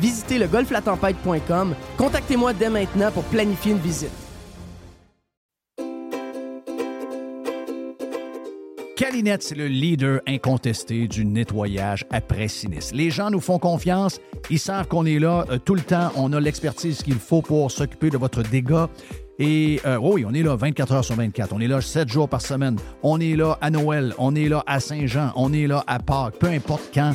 Visitez le golflatempête.com. Contactez-moi dès maintenant pour planifier une visite. Calinette, c'est le leader incontesté du nettoyage après sinistre. Les gens nous font confiance, ils savent qu'on est là euh, tout le temps, on a l'expertise qu'il faut pour s'occuper de votre dégât. Et euh, oui, on est là 24 heures sur 24. On est là 7 jours par semaine. On est là à Noël. On est là à Saint-Jean. On est là à Pâques. Peu importe quand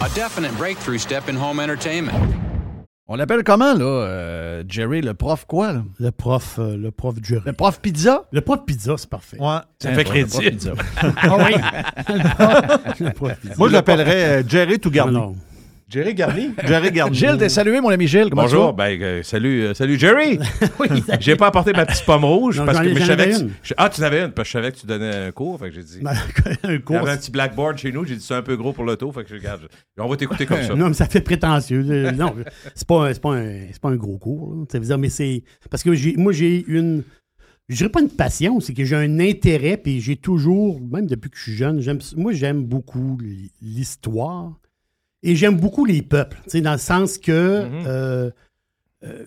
a definite breakthrough step in home entertainment. On l'appelle comment, là, euh, Jerry, le prof quoi? Là? Le prof, euh, le prof Jerry. Le prof pizza? Le prof pizza, c'est parfait. Ouais, ça fait crédit. ah oui. le prof pizza. Moi, je l'appellerais euh, Jerry tout garni. Non, Jerry Garni? Jerry Garni. Gilles, t'es salué, mon ami Gilles. Comment Bonjour. Ben, euh, salut, euh, salut Jerry. oui, J'ai pas apporté ma petite pomme rouge parce que je savais que, Ah, tu en avais une parce que je savais que tu donnais un cours. Fait que j'ai dit. Ben, un cours. Il y avait un petit blackboard chez nous. J'ai dit c'est un peu gros pour l'auto. Fait que je regarde. On va t'écouter comme ça. non, mais ça fait prétentieux. non, c'est pas, pas, un, pas un gros cours. Ça veut dire, mais c'est. Parce que moi, j'ai une. Je dirais pas une passion, c'est que j'ai un intérêt, puis j'ai toujours, même depuis que je suis jeune, moi j'aime beaucoup l'histoire, et j'aime beaucoup les peuples, dans le sens que mhm. euh, euh,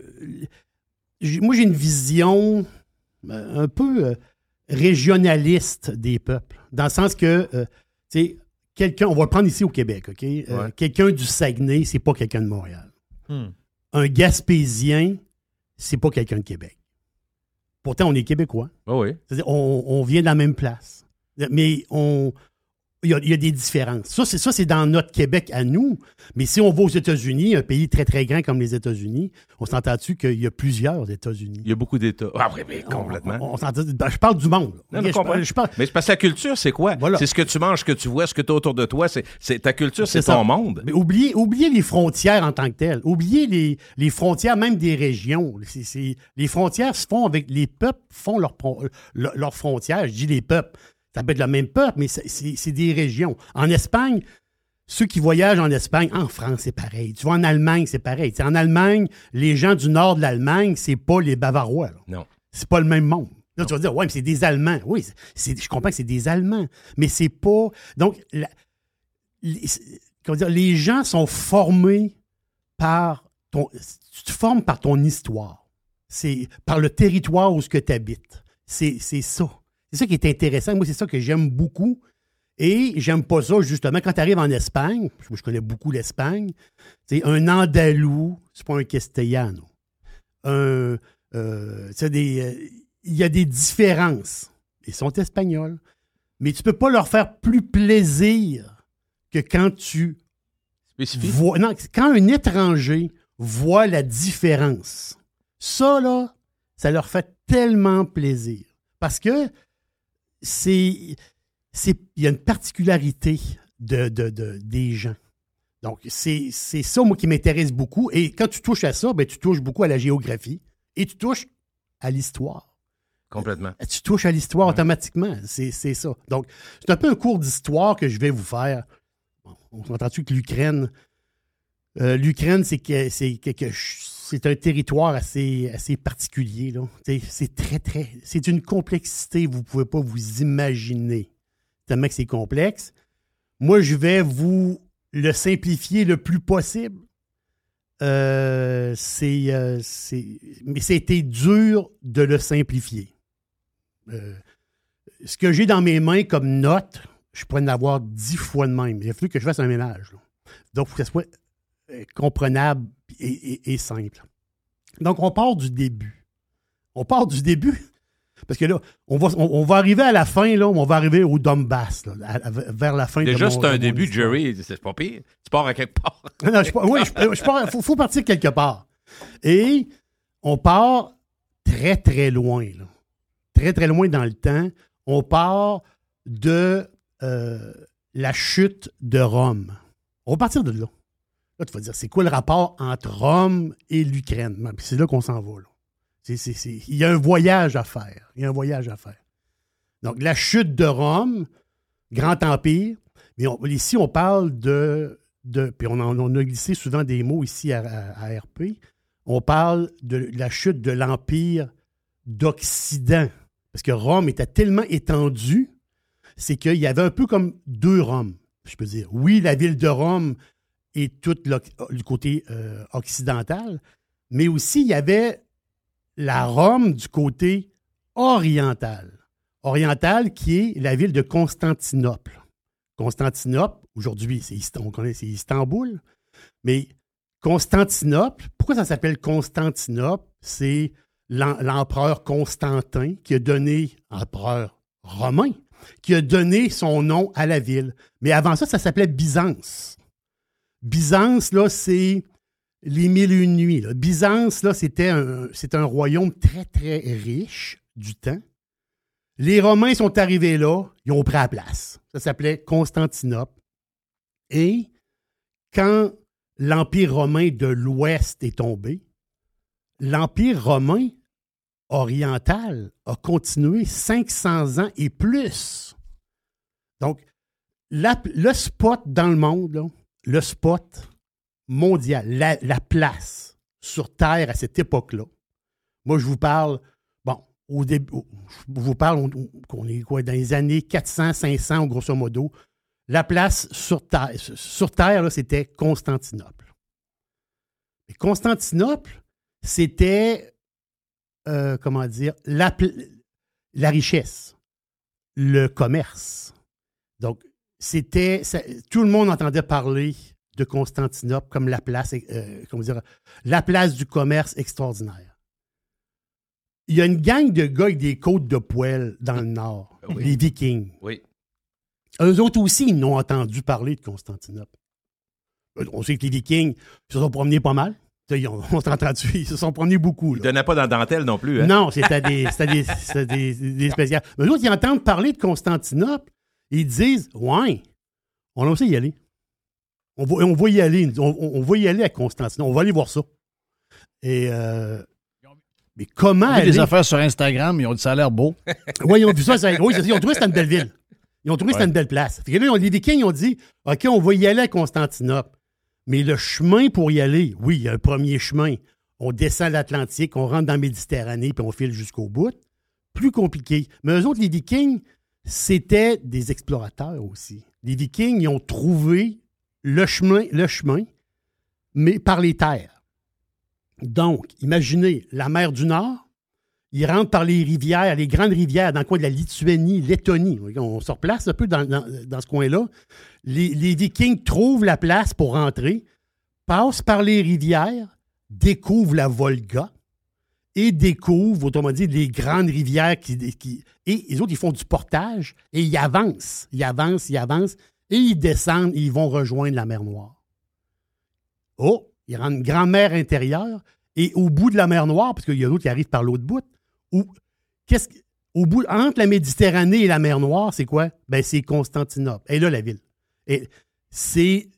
moi j'ai une vision euh, un peu régionaliste des peuples, dans le sens que quelqu'un, on va le prendre ici au Québec, OK? quelqu'un du Saguenay, c'est pas quelqu'un de Montréal. Hmm. Un Gaspésien, c'est pas quelqu'un de Québec. Pourtant, on est québécois. Oh oui. On, on, vient de la même place. Mais on, il y, a, des différences. Ça, c'est ça, c'est dans notre Québec à nous. Mais si on va aux États-Unis, un pays très, très grand comme les États-Unis, on s'entend-tu qu'il y a plusieurs États-Unis? Il y a beaucoup d'États. Ah oui, mais complètement. On, ben, je parle du monde. Non, je, parle, je parle... Mais parce que la culture, c'est quoi? C'est ce que tu manges, ce que tu vois, ce que tu as autour de toi. C'est, ta culture, c'est, ton monde. Mais oubliez, oubliez les frontières en tant que telles. Oubliez les, les frontières même des régions. les frontières se font avec... Les peuples font leurs leur frontières. Je dis les peuples ça peut être le même peuple, mais c'est des régions. En Espagne, ceux qui voyagent en Espagne, en France, c'est pareil. Tu vois, en Allemagne, c'est pareil. en Allemagne, les gens du nord de l'Allemagne, c'est pas les Bavarois. Non. C'est pas le même monde. Là, tu vas dire, ouais, mais c'est des Allemands. Oui, je comprends que c'est des Allemands, mais c'est pas. Donc, les, dire, les gens sont formés par ton. Tu te formes par ton histoire. C'est par le territoire où ce que tu habites. C'est ça. C'est ça qui est intéressant. Moi, c'est ça que j'aime beaucoup. Et j'aime pas ça, justement, quand tu arrives en Espagne, parce que je connais beaucoup l'Espagne, c'est un Andalou, c'est pas un Castellano. Un, euh, des, euh, il y a des différences. Ils sont espagnols. Mais tu peux pas leur faire plus plaisir que quand tu vois. Non, quand un étranger voit la différence. Ça, là, ça leur fait tellement plaisir. Parce que c'est. Il y a une particularité de, des gens. Donc, c'est ça, moi, qui m'intéresse beaucoup. Et quand tu touches à ça, ben, tu touches beaucoup à la géographie et tu touches à l'histoire. Complètement. Tu touches à l'histoire automatiquement. C'est ça. Donc, c'est un peu un cours d'histoire que je vais vous faire. on s'entend-tu que l'Ukraine. Euh, L'Ukraine, c'est que c'est quelque c'est un territoire assez, assez particulier. C'est très, très. C'est une complexité, vous ne pouvez pas vous imaginer. Tellement que c'est complexe. Moi, je vais vous le simplifier le plus possible. Euh, euh, c'est, mais c'était dur de le simplifier. Euh, ce que j'ai dans mes mains comme note, je pourrais en avoir dix fois de même. Il a fallu que je fasse un ménage. Donc, il faut que ça soit comprenable et, simple. Donc, on part du début. On part du début. Parce que là, on va, on, va arriver à la fin, là, on va arriver au Donbass, là, vers la fin Déjà, c'est un début, Jerry, c'est pas pire. Tu pars à quelque part. non, je, oui, il faut, partir quelque part. Et on part très, très loin, là. Très, très loin dans le temps. On part de euh, la chute de Rome. On va partir de là. Là, tu vas dire, c'est quoi le rapport entre Rome et l'Ukraine? C'est là qu'on s'en va. Il y a un voyage à faire. Il y a un voyage à faire. Donc, la chute de Rome, grand empire. Mais ici, on parle de. de puis on, on, a glissé souvent des mots ici à, RP. On parle de la chute de l'empire d'Occident. Parce que Rome était tellement étendu, c'est qu'il y avait un peu comme deux Roms, je peux dire. Oui, la ville de Rome et tout le, côté euh, occidental, mais aussi il y avait la Rome du côté oriental. Oriental qui est la ville de Constantinople. Constantinople, aujourd'hui, on connaît, c'est Istanbul, mais Constantinople, pourquoi ça s'appelle Constantinople? C'est l'empereur Constantin qui a donné, empereur romain, qui a donné son nom à la ville. Mais avant ça, ça s'appelait Byzance. Byzance, là, c'est les mille et une nuits. Byzance, là, c'était un, royaume très, très riche du temps. Les Romains sont arrivés là, ils ont pris la place. Ça s'appelait Constantinople. Et quand l'Empire romain de l'Ouest est tombé, l'Empire romain oriental a continué 500 ans et plus. Donc, le spot dans le monde, là, le spot mondial, la, place sur Terre à cette époque-là. Moi, je vous parle, bon, au début, je vous parle qu'on est quoi, dans les années 400, 500, grosso modo. La place sur Terre, sur c'était Constantinople. Constantinople, c'était, euh, comment dire, la, la richesse, le commerce. Donc, c'était. Tout le monde entendait parler de Constantinople comme la place, euh, comment dire, la place du commerce extraordinaire. Il y a une gang de gars avec des côtes de poêle dans le nord, les Vikings. Oui. Eux autres aussi, ils n'ont entendu parler de Constantinople. Euh, on sait que les Vikings se sont promenés pas mal. on s'entend ils se sont promenés beaucoup. Ils ne donnaient pas dans dentelle non plus. Hein? Non, c'était des, des, des, des, spéciales. Mais eux autres, ils entendent parler de Constantinople. Ils disent Ouais, on a aussi y aller. On va, on va y aller. On, va y aller à Constantinople. On va aller voir ça. Et. Euh, mais comment aller. des affaires sur Instagram, ils ont dit ça a l'air beau. oui, ils ont vu ça. oui, ils ont trouvé que c'était une belle ville. Ils ont trouvé que c'était une belle place. Fait que là, les Vikings ont dit OK, on va y aller à Constantinople. Mais le chemin pour y aller, oui, il y a un premier chemin. On descend l'Atlantique, on rentre dans la Méditerranée, puis on file jusqu'au bout. Plus compliqué. Mais eux autres, les Vikings, c'était des explorateurs aussi. Les Vikings, ils ont trouvé le chemin, mais par les terres. Donc, imaginez la mer du Nord, ils rentrent par les rivières, les grandes rivières dans le coin de la Lituanie, Lettonie. On se replace un peu dans, ce coin-là. Les, les, Vikings trouvent la place pour rentrer, passent par les rivières, découvrent la Volga, et découvrent, autrement dit, les grandes rivières qui, et les autres, ils font du portage et ils avancent, ils avancent, ils avancent et ils descendent et ils vont rejoindre la mer Noire. Oh, ils rentrent une grande mer intérieure et au bout de la mer Noire, parce qu'il y a d'autres qui arrivent par l'autre bout, où, qu'est-ce, au bout, entre la Méditerranée et la mer Noire, c'est quoi? Ben, c'est Constantinople. Et là, la ville. Et c'est,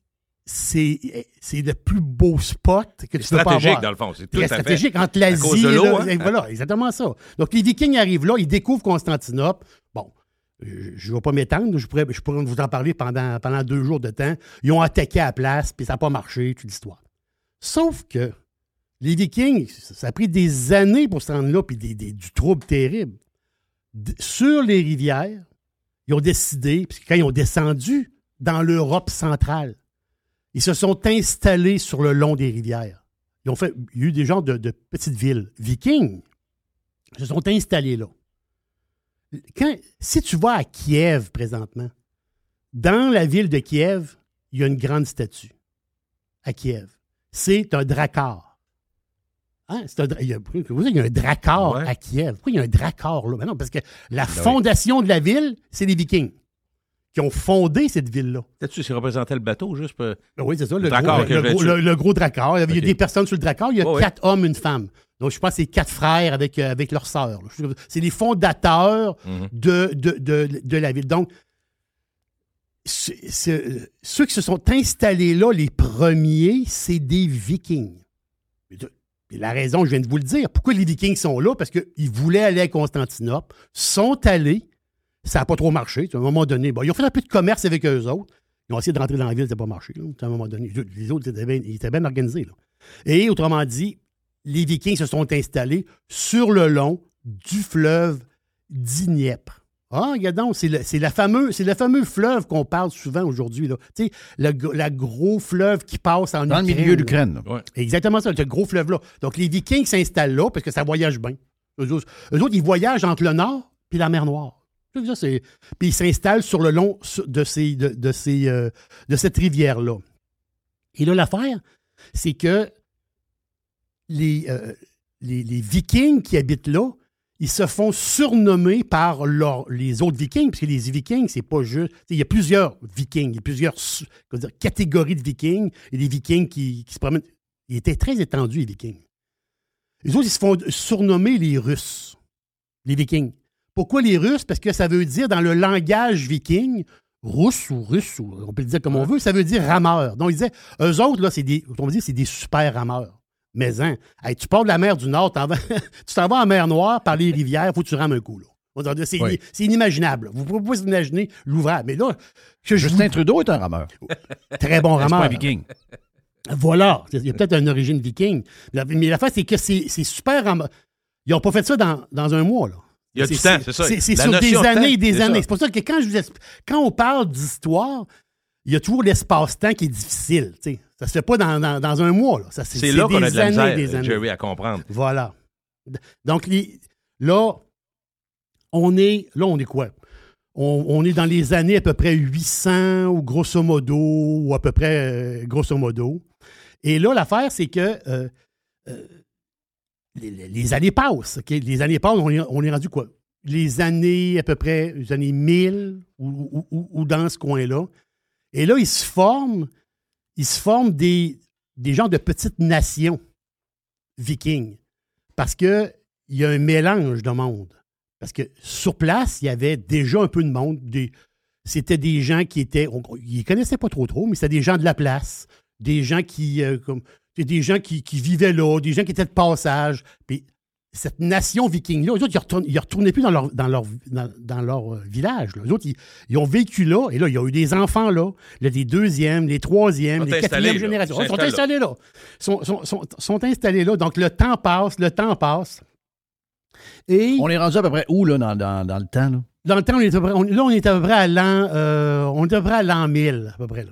c'est le plus beau spot que tu peux pas avoir. stratégique, dans le fond. C'est tout stratégique entre l'Asie et hein? Voilà, exactement ça. Donc, les Vikings arrivent là, ils découvrent Constantinople. Bon, je ne vais pas m'étendre, je pourrais, je pourrais vous en parler pendant, pendant deux jours de temps. Ils ont attaqué à la place, puis ça n'a pas marché, toute l'histoire. Sauf que les Vikings, ça a pris des années pour se rendre là, puis du trouble terrible. sur les rivières, ils ont décidé, puis quand ils ont descendu dans l'Europe centrale, ils se sont installés sur le long des rivières. Ils ont fait, il y a eu des gens de, de petites villes vikings se sont installés là. Quand, si tu vas à Kiev présentement, dans la ville de Kiev, il y a une grande statue à Kiev. C'est un dracar. Hein? Un, il, y a, il, y a, un dracar à Kiev. Pourquoi il y a un dracar là? Ben non, parce que la ben fondation de la ville, c'est les Vikings qui ont fondé cette ville-là. Là-dessus, c'est représentait le bateau, juste pour... Ben oui, c'est ça, le, gros, le, gros, dracar. Il y a des personnes sur le dracar. Il y a quatre hommes, une femme. Donc, je pense que c'est quatre frères avec, euh, avec leur sœur. C'est les fondateurs mhm. de, de, la ville. Donc, ceux qui se sont installés là, les premiers, c'est des Vikings. la raison, je viens de vous le dire. Pourquoi les Vikings sont là? Parce qu'ils voulaient aller à Constantinople, sont allés, ça n'a pas trop marché. À un moment donné, ils ont fait un peu de commerce avec eux autres. Ils ont essayé de rentrer dans la ville, ça n'a pas marché. à un moment donné, les autres étaient bien, ils étaient bien organisés. Et autrement dit, les Vikings se sont installés sur le long du fleuve Dniepr. Ah, regardons, c'est le, la fameux, c'est le fameux fleuve qu'on parle souvent aujourd'hui. Tu sais, le, gros fleuve qui passe en Dans le milieu d'Ukraine. Exactement ça, le gros fleuve-là. Donc, les Vikings s'installent là parce que ça voyage bien. Eux autres, ils voyagent entre le nord et la mer Noire. Puis ils s'installent sur le long de, ces, de, ces, euh, de cette rivière-là. Et là, l'affaire, c'est que les, euh, les, les, Vikings qui habitent là, ils se font surnommer par les autres Vikings, parce que les Vikings, c'est pas juste. Il y a plusieurs Vikings, il y a plusieurs catégories de Vikings, et des Vikings qui, qui se promènent. Ils étaient très étendus, les Vikings. Les autres, ils se font surnommer les Russes, les Vikings. Pourquoi les Russes? Parce que ça veut dire dans le langage viking, russe ou russe, ou on peut le dire comme on veut, ça veut dire rameur. Donc, ils disaient, eux autres, là, c'est des, on dit, c'est des super rameurs. Mais hein, tu pars de la mer du Nord, tu t'en vas en mer Noire par les rivières, il faut que tu rames un coup. Là. C'est, inimaginable. Vous pouvez pas imaginer l'ouvrage. Mais là, Justin Trudeau est un rameur. Très bon rameur. C'est un viking. Voilà. Il y a peut-être une origine viking. Mais la face, c'est que c'est, super rameur. Ils n'ont pas fait ça dans, dans un mois. Là. Il y a du temps, c'est ça. C'est sur des années et des années. C'est pour ça que quand, je vous quand on parle d'histoire, il y a toujours l'espace-temps qui est difficile. Ça Ça se fait pas dans, dans, un mois. C'est là qu'on a de la misère, Jerry, à comprendre. Voilà. Donc, là, on est, là, on est quoi? On, est dans les années à peu près 800 ou grosso modo, ou à peu près euh, grosso modo. Et là, l'affaire, c'est que euh, euh, les, années passent. Les années passent, on est, rendu quoi? Les années à peu près, les années 1000 ou, dans ce coin-là. Et là, ils se forment, ils se forment des, des gens de petites nations vikings. Parce qu'il y a un mélange de monde. Parce que sur place, il y avait déjà un peu de monde. c'était des gens qui étaient. ils ne connaissaient pas trop trop, mais c'était des gens de la place. Des gens qui, euh, comme, des gens qui, vivaient là, des gens qui étaient de passage. Puis cette nation viking-là, eux autres, ils ne retournaient plus dans leur, dans leur, dans, leur euh, village. Là. Eux autres, ils, ont vécu là, et là, il y a eu des enfants là, là des deuxièmes, les troisièmes, les quatrièmes générations. Ils sont installés là. Sont, sont, sont, sont, installés là. Donc, le temps passe, le temps passe. Et, on est rendu à peu près où, là, dans, dans, dans le temps? Là? Dans le temps, on est à peu près, là, on est à peu près à l'an, euh, on est à peu près à l'an 1000, à peu près, là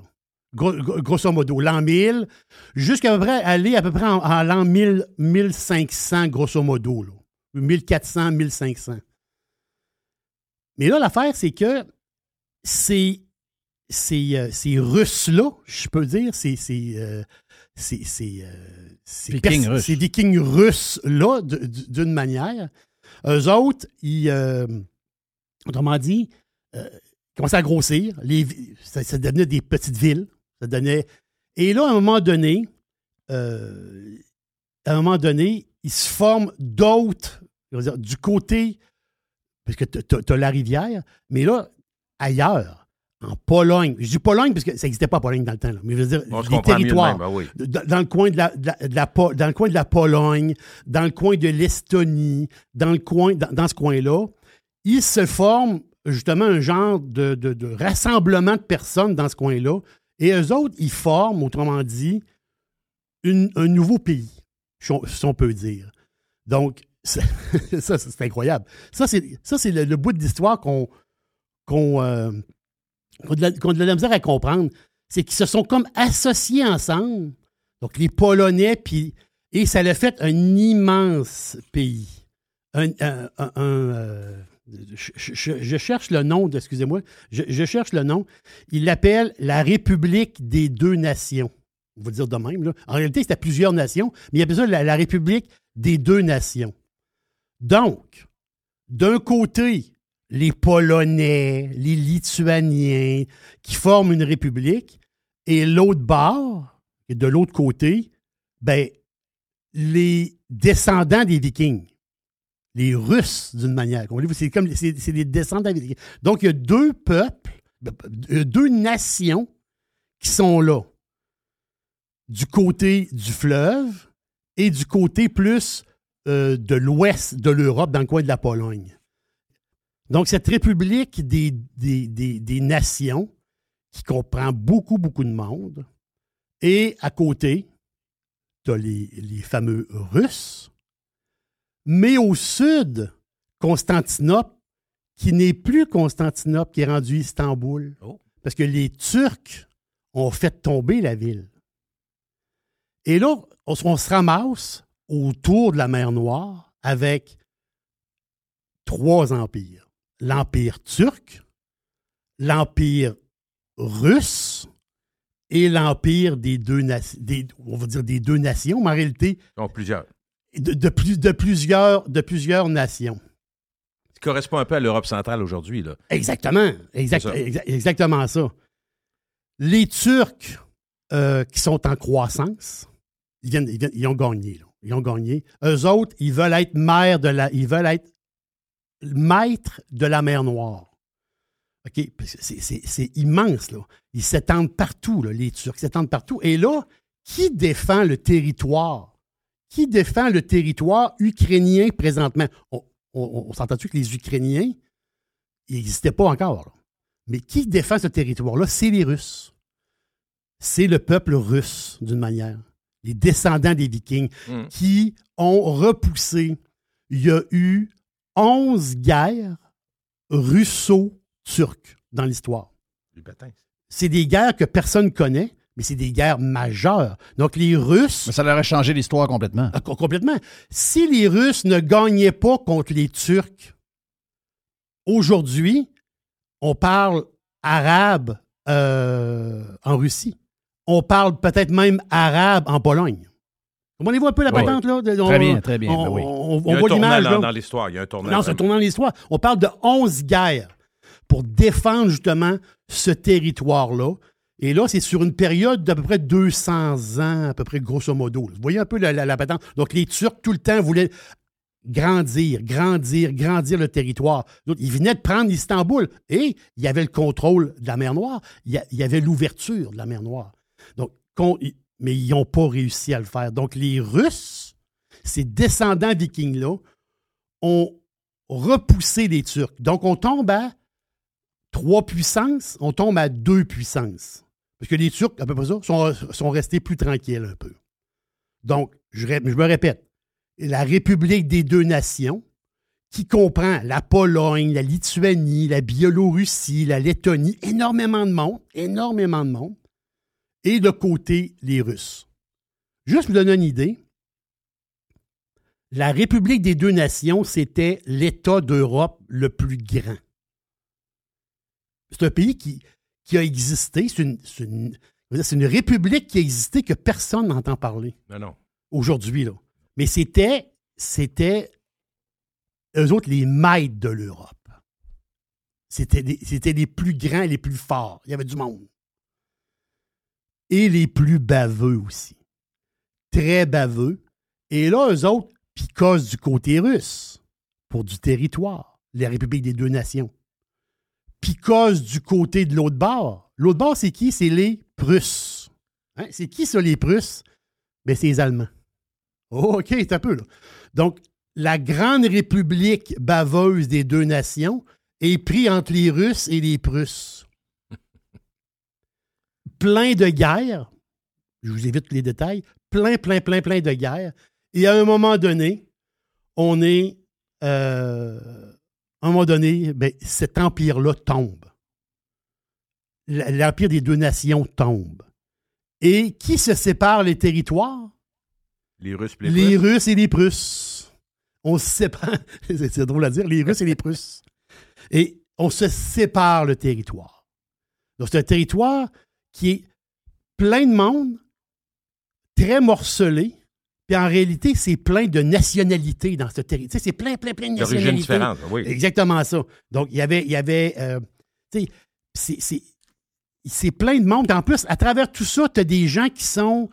grosso modo, l'an 1000, jusqu'à peu près aller à peu près en, l'an 1500, grosso modo. 1400, 1500. Mais là, l'affaire, c'est que ces, ces, euh, ces Russes-là, je peux dire, ces, ces, euh, ces, ces, euh, vikings, russes. ces vikings russes-là, d'une manière, eux autres, ils, autrement dit, commençaient à grossir. Les, ça devenait des petites villes. Ça donnait. Et là, à un moment donné, euh, à un moment donné, il se forment d'autres, du côté, parce que tu as, la rivière, mais là, ailleurs, en Pologne. Je dis Pologne parce que ça n'existait pas en Pologne dans le temps, mais je veux dire les territoires. Ben dans, le coin de la, dans le coin de la Pologne, dans le coin de l'Estonie, dans le coin, dans, ce coin-là, il se forme justement un genre de, rassemblement de personnes dans ce coin-là. Et eux autres, ils forment, autrement dit, un nouveau pays, si on peut dire. Donc, ça, c'est incroyable. Ça, c'est le, bout de l'histoire qu'on euh, qu'on a de la misère à comprendre, c'est qu'ils se sont comme associés ensemble. Donc, les Polonais, et ça l'a fait un immense pays. Un, euh, je, cherche le nom, excusez-moi, je, cherche le nom. Il l'appelle la République des deux nations. On va dire de même. Là. En réalité, c'était plusieurs nations, mais il y a besoin de la République des deux nations. Donc, d'un côté, les Polonais, les Lituaniens, qui forment une république, et l'autre bord, et de l'autre côté, ben, les descendants des Vikings, les Russes d'une manière. C'est comme c'est, les descendants des. Donc, il y a deux peuples, deux nations qui sont là, du côté du fleuve et du côté plus euh, de l'ouest de l'Europe, dans le coin de la Pologne. Donc, cette république des, des, nations, qui comprend beaucoup, beaucoup de monde, et à côté, tu as les, fameux Russes, mais au sud, Constantinople, qui n'est plus Constantinople, qui est rendu Istanbul, oh. parce que les Turcs ont fait tomber la ville. Et là, on, on se ramasse autour de la mer Noire avec trois empires l'Empire turc, l'Empire russe et l'Empire des deux nations, on va dire des deux nations, mais en réalité. plusieurs. De, plus, de, plusieurs, de plusieurs nations. Ce correspond un peu à l'Europe centrale aujourd'hui. Là. Exactement. exactement ça. Les Turcs euh, qui sont en croissance, ils, viennent, ils, ont gagné. Ils ont gagné. Eux autres, ils veulent être maires de la. Ils veulent être maître de la mer Noire. OK? C'est immense, là. Ils s'étendent partout, là, les Turcs s'étendent partout. Et là, qui défend le territoire? Qui défend le territoire ukrainien présentement? On, on, s'entend-tu que les Ukrainiens, ils n'existaient pas encore. Mais qui défend ce territoire-là? C'est les Russes. C'est le peuple russe, d'une manière. Les descendants des Vikings hmm. qui ont repoussé. Il y a eu 11 guerres russo-turques dans l'histoire. C'est des guerres que personne ne connaît, mais c'est des guerres majeures. Donc, les Russes. Mais ça leur a changé l'histoire complètement. Ah, complètement. Si les Russes ne gagnaient pas contre les Turcs, aujourd'hui, on parle arabe euh, en Russie. On parle peut-être même arabe en Pologne. Comprenez-vous un peu la patente, là? très bien, très bien. On, ben on, on voit l'image. Dans, dans l'histoire, il y a un tournant. Non, c'est un tournant dans l'histoire. On parle de 11 guerres pour défendre justement ce territoire-là. Et là, c'est sur une période d'à peu près 200 ans, à peu près grosso modo. Vous voyez un peu la, la, patente? Donc, les Turcs, tout le temps, voulaient grandir, grandir, grandir le territoire. ils venaient de prendre Istanbul et il y avait le contrôle de la mer Noire, il y avait l'ouverture de la mer Noire. Donc, mais ils n'ont pas réussi à le faire. Donc, les Russes, ces descendants vikings-là, ont repoussé les Turcs. Donc, on tombe à trois puissances, on tombe à deux puissances. Parce que les Turcs, à peu près ça, sont, restés plus tranquilles un peu. Donc, je, je me répète, la République des deux nations, qui comprend la Pologne, la Lituanie, la Biélorussie, la Lettonie, énormément de monde, énormément de monde, et de côté les Russes. Juste pour vous donner une idée, la République des deux nations, c'était l'État d'Europe le plus grand. C'est un pays qui, qui a existé, c'est une, une, république qui a existé que personne n'entend parler. Non, non. Aujourd'hui, là. Mais c'était, c'était eux autres les maîtres de l'Europe. C'était les plus grands et les plus forts. Il y avait du monde et les plus baveux aussi. Très baveux. Et là, eux autres picossent du côté russe pour du territoire, la République des deux nations. Puis cause du côté de l'autre bord. L'autre bord, c'est qui? C'est les Prusses. Hein? C'est qui ça, les Prusses? Ben, c'est les Allemands. Oh, OK, c'est un peu là. Donc, la grande république baveuse des deux nations est prise entre les Russes et les Prusses. plein de guerres. Je vous évite les détails. Plein, plein, plein, plein de guerres. Et à un moment donné, on est. Euh, à un moment donné, ben, cet empire-là tombe. L'empire des deux nations tombe. Et qui se sépare les territoires? Les Russes et les, les Russes et les Prusses. On se sépare. C'est drôle à dire, les Russes et les Prusses. Et on se sépare le territoire. Donc, c'est un territoire qui est plein de monde, très morcelé, puis en réalité, c'est plein de nationalités dans ce territoire. C'est plein, plein, plein de nationalités. différentes, oui. Exactement ça. Donc, il y avait, il y avait euh, c'est plein de monde. En plus, à travers tout ça, tu as des gens qui sont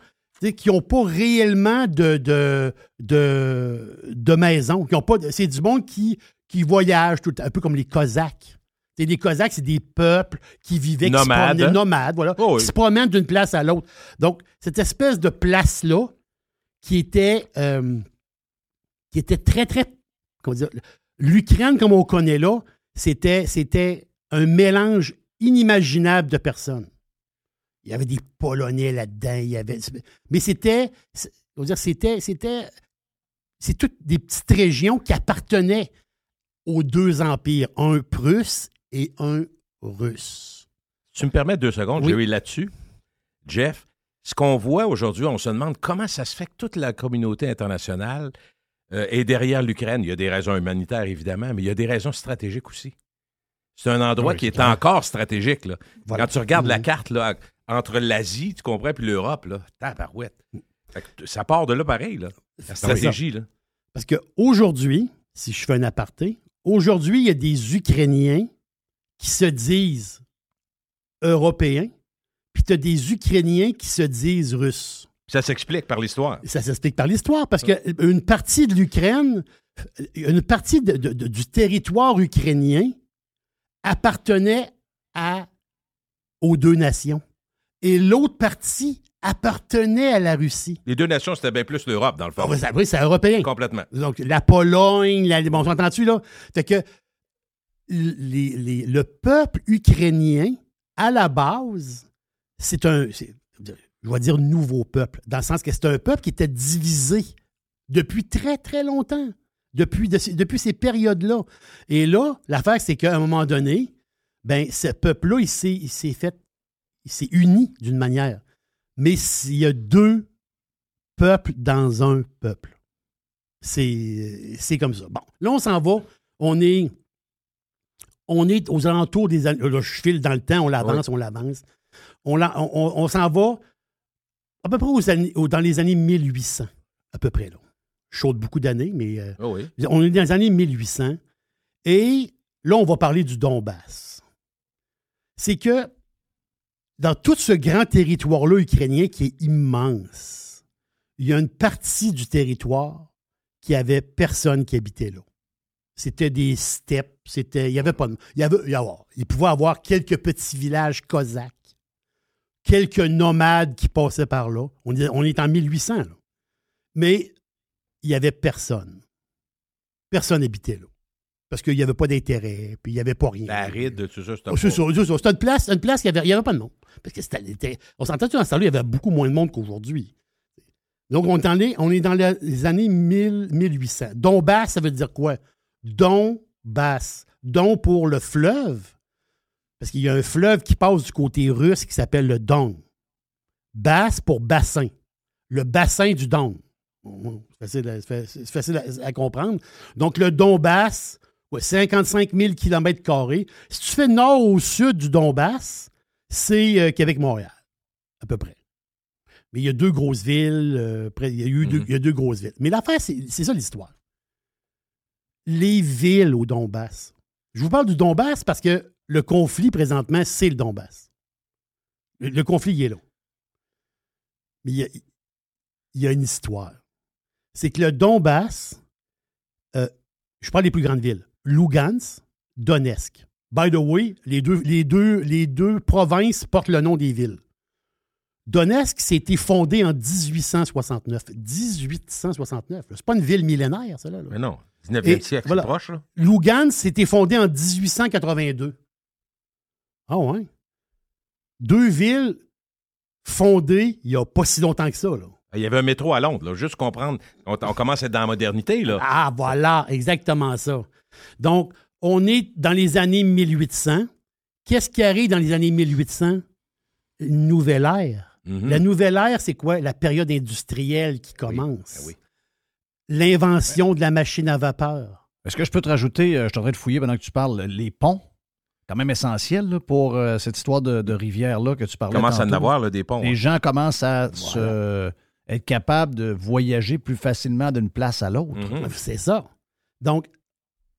qui n'ont pas réellement de, de, de, de maison. Qui ont pas, c'est du monde qui, qui voyage, tout, un peu comme les Cosaques. les Cosaques, c'est des peuples qui vivaient, nomades. qui se promenaient, nomades, voilà, oh qui se promènent d'une place à l'autre. Donc, cette espèce de place-là, qui était, euh, qui était très, très. Comment dire L'Ukraine, comme on connaît là, c'était, c'était un mélange inimaginable de personnes. Il y avait des Polonais là-dedans, il y avait. Mais c'était. dire, c'était. C'était. C'est toutes des petites régions qui appartenaient aux deux empires, un prusse et un russe. Tu me permets deux secondes, oui. j'ai eu là-dessus. Jeff, ce qu'on voit aujourd'hui, on se demande comment ça se fait que toute la communauté internationale euh, est derrière l'Ukraine. Il y a des raisons humanitaires, évidemment, mais il y a des raisons stratégiques aussi. C'est un endroit qui est encore stratégique. Là. Quand tu regardes la carte là, entre l'Asie, tu comprends, puis l'Europe, là, tabarouette. ça part de là pareil, là, la stratégie. Là. Parce qu'aujourd'hui, si je fais un aparté, aujourd'hui, il y a des Ukrainiens qui se disent européens puis tu as des Ukrainiens qui se disent russes. Ça s'explique par l'histoire. Ça s'explique par l'histoire, parce qu'une partie de l'Ukraine, une partie du territoire ukrainien appartenait à, aux deux nations. Et l'autre partie appartenait à la Russie. Les deux nations, c'était bien plus l'Europe, dans le fond. Ah oui, c'est européen. Complètement. Donc, la Pologne, la, bon, entends-tu, là? Fait que le peuple ukrainien, à la base, c'est un, je vais dire nouveau peuple, dans le sens que c'est un peuple qui était divisé depuis très, très longtemps, depuis, depuis ces périodes-là. Et là, l'affaire, c'est qu'à un moment donné, ben, ce peuple-là, il s'est fait, il s'est uni d'une manière. Mais il y a deux peuples dans un peuple. C'est comme ça. Bon, là, on s'en va. On est, on est aux alentours des années. Là, je file dans le temps, on l'avance, on l'avance on, s'en va à peu près dans les années 1800, à peu près. Là. Chaud de beaucoup d'années, mais euh, oh on est dans les années 1800. Et là, on va parler du Donbass. C'est que dans tout ce grand territoire-là ukrainien qui est immense, il y a une partie du territoire qui avait personne qui habitait là. C'était des steppes, c'était, il y avait pas il y avait, il, pouvait avoir quelques petits villages cosaques quelques nomades qui passaient par là. On est, en 1800, Mais il n'y avait personne. Personne n'habitait là. Parce qu'il n'y avait pas d'intérêt, puis il n'y avait pas rien. La ride, tout ça, c'était oh, C'était une place, une place, il n'y avait, pas de nom. Parce que c'était, on s'entend dans ce temps-là, il y avait beaucoup moins de monde qu'aujourd'hui. Donc, on est, on est dans les années 1800. Donbass, ça veut dire quoi? Donbass. Don pour le fleuve, parce qu'il y a un fleuve qui passe du côté russe qui s'appelle le Don. Basse pour bassin. Le bassin du Don. C'est facile, à, comprendre. Donc, le Donbass, ouais, 55 000 km. Si tu fais nord au sud du Donbass, c'est euh, Québec-Montréal, à peu près. Mais il y a deux grosses villes. Euh, il, y a eu deux, mm-hmm. il y a deux grosses villes. Mais l'affaire, c'est ça l'histoire. Les villes au Donbass. Je vous parle du Donbass parce que le conflit présentement, c'est le Donbass. Le, conflit, il est là. Mais il y a, une histoire. C'est que le Donbass, euh, je parle des plus grandes villes, Lugansk, Donetsk. by the way, les deux, les, deux, les deux provinces portent le nom des villes. Donetsk, c'était fondé en 1869. 1869. C'est pas une ville millénaire, ça, là. Mais non. 19e siècle, proche, là. Lugansk, c'était fondé en 1882. Ah ouais? Deux villes fondées il n'y a pas si longtemps que ça, là. Il y avait un métro à Londres, là. Juste comprendre. On, commence à être dans la modernité, là. Ah, voilà, exactement ça. Donc, on est dans les années 1800. Qu'est-ce qui arrive dans les années 1800? Une nouvelle ère. Mhm. La nouvelle ère, c'est quoi? La période industrielle qui commence. Ben L'invention de la machine à vapeur. Est-ce que je peux te rajouter, euh, je suis en train de fouiller pendant que tu parles, les ponts? Quand même essentiel pour euh, cette histoire de, rivière-là que tu parlais. Commence à en avoir des ponts. Les gens commencent à être capables de voyager plus facilement d'une place à l'autre. Mhm. C'est ça. Donc,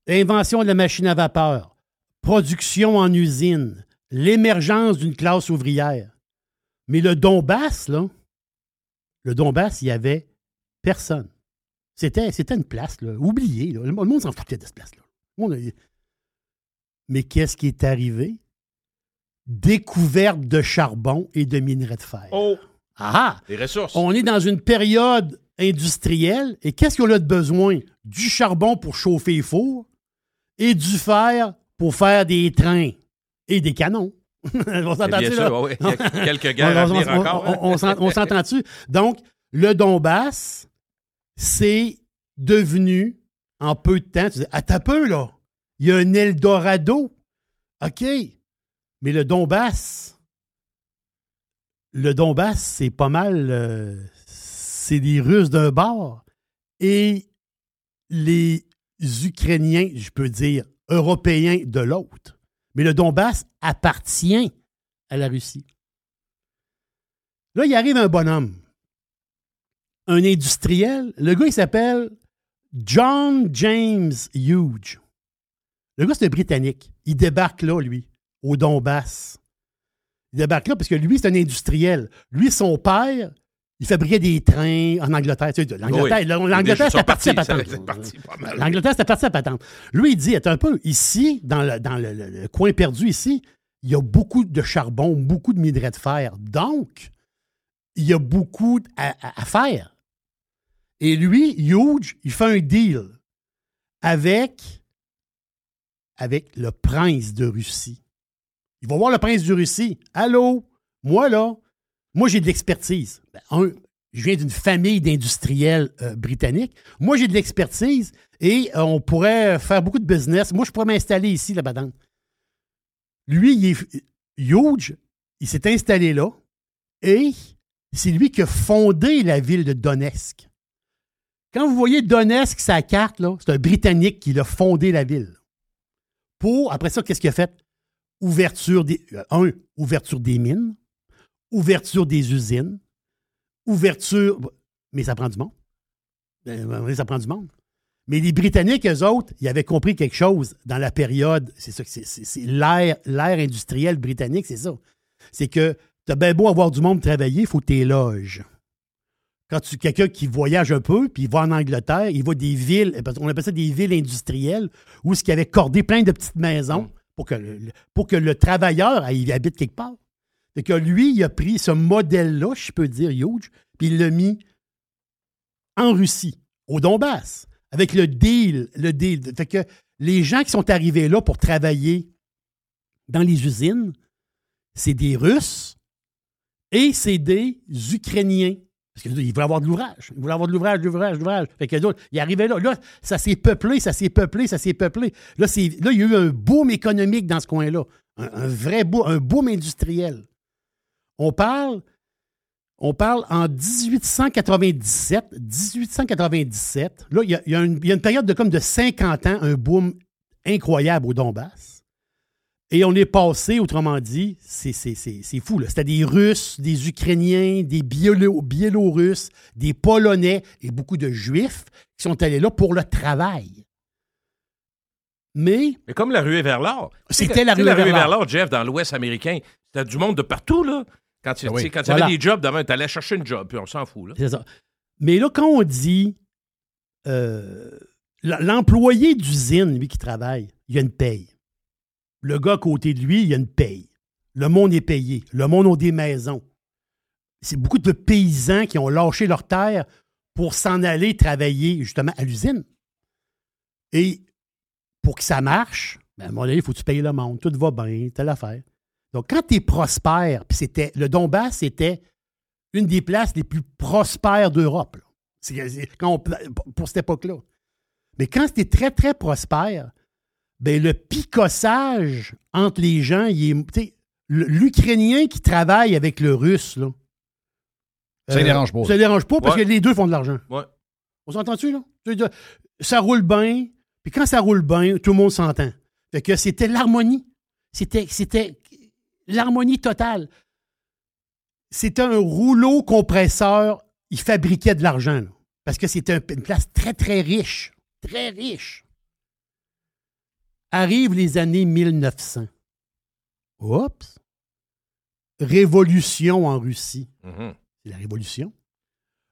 invention de la machine à vapeur, production en usine, l'émergence d'une classe ouvrière. Mais le Donbass, là, le Donbass, il n'y avait personne. C'était, c'était une place, là, oubliée. Le monde s'en foutait de cette place-là. Mais qu'est-ce qui est arrivé? Découverte de charbon et de minerais de fer. Oh! Ah! Les ressources. On est dans une période industrielle. Et qu'est-ce qu'on a de besoin? Du charbon pour chauffer les fours et du fer pour faire des trains et des canons. on s'entend dessus Oui. Il y a quelques guerres encore. On, on s'entend dessus. Donc, le Donbass, c'est devenu, en peu de temps, tu dis, à ta peu, là, il y a un Eldorado. OK. Mais le Donbass, le Donbass, c'est pas mal. Euh, c'est les Russes d'un bord et les Ukrainiens, je peux dire, Européens de l'autre. Mais le Donbass appartient à la Russie. Là, il arrive un bonhomme, un industriel. Le gars, il s'appelle John James Hughes. Le gars, c'est un Britannique. Il débarque là, lui, au Donbass. Il débarque là parce que lui, c'est un industriel. Lui, son père, il fabriquait des trains en Angleterre. Tu sais, L'Angleterre, l'Angleterre c'était parti à patente. L'Angleterre, c'était parti à patente. Lui, il dit, attends un peu, ici, dans, le, dans le, coin perdu ici, il y a beaucoup de charbon, beaucoup de minerais de fer. Donc, il y a beaucoup à, faire. Et lui, Huge, il fait un deal avec, avec le prince de Russie. Il va voir le prince de Russie. Allô, moi là, moi, j'ai de l'expertise. Ben, je viens d'une famille d'industriels euh, britanniques. Moi, j'ai de l'expertise et euh, on pourrait faire beaucoup de business. Moi, je pourrais m'installer ici, là-bas. Lui, il est huge. Il s'est installé là et c'est lui qui a fondé la ville de Donetsk. Quand vous voyez Donetsk, sa carte, c'est un Britannique qui a fondé la ville. Pour, après ça, qu'est-ce qu'il a fait? Ouverture des, euh, un, ouverture des mines ouverture des usines, ouverture. Mais ça prend du monde. Ben, ça prend du monde. Mais les Britanniques, eux autres, ils avaient compris quelque chose dans la période. C'est ça, c'est l'ère, industrielle britannique, c'est ça. C'est que tu as bien beau avoir du monde travailler, il faut loges. Quand tu quelqu'un qui voyage un peu, puis il va en Angleterre, il voit des villes, on appelle ça des villes industrielles, où ce qui avait cordé plein de petites maisons pour que, pour que le travailleur il habite quelque part. C'est que lui, il a pris ce modèle-là, je peux dire, huge, puis il l'a mis en Russie, au Donbass, avec le deal. Le deal. Fait que les gens qui sont arrivés là pour travailler dans les usines, c'est des Russes et c'est des Ukrainiens. Parce qu'ils voulaient avoir de l'ouvrage. Ils voulaient avoir de l'ouvrage, de l'ouvrage, de l'ouvrage. Fait que d'autres, ils arrivaient là. Là, ça s'est peuplé, ça s'est peuplé, ça s'est peuplé. Là, là, il y a eu un boom économique dans ce coin-là. Un, vrai boom, un boom industriel. On parle, on parle en 1897. 1897, là, il y a, une, période de comme de 50 ans, un boom incroyable au Donbass. Et on est passé, autrement dit, c'est fou. C'était des Russes, des Ukrainiens, des Biélorusses, des Polonais et beaucoup de Juifs qui sont allés là pour le travail. Mais. Mais comme la ruée vers l'or. C'était la ruée vers l'or. Jeff, dans l'Ouest américain. C'était du monde de partout, là. Quand tu, ah quand avais des jobs demain, tu allais chercher une job, puis on s'en fout. C'est ça. Mais là, quand on dit euh, l'employé d'usine, lui qui travaille, il y a une paye. Le gars à côté de lui, il y a une paye. Le monde est payé. Le monde a des maisons. C'est beaucoup de paysans qui ont lâché leur terre pour s'en aller travailler justement à l'usine. Et pour que ça marche, ben, à un moment donné, il faut que tu payes le monde. Tout va bien, telle affaire. Donc, quand tu es prospère, puis c'était. Le Donbass, c'était une des places les plus prospères d'Europe. pour cette époque-là. Mais quand c'était très, très prospère, ben le picossage entre les gens, il est. L'Ukrainien qui travaille avec le Russe, là. Ça ne euh, dérange pas. Ça ne dérange pas parce que les deux font de l'argent. Ouais. On s'entend-tu, là? Ça roule bien, puis quand ça roule bien, tout le monde s'entend. Fait que c'était l'harmonie. C'était, c'était l'harmonie totale. C'était un rouleau compresseur. Il fabriquait de l'argent, parce que c'était une place très, très riche. Très riche. Arrivent les années 1900. Oups. Révolution en Russie. Mm-hmm. C'est la révolution.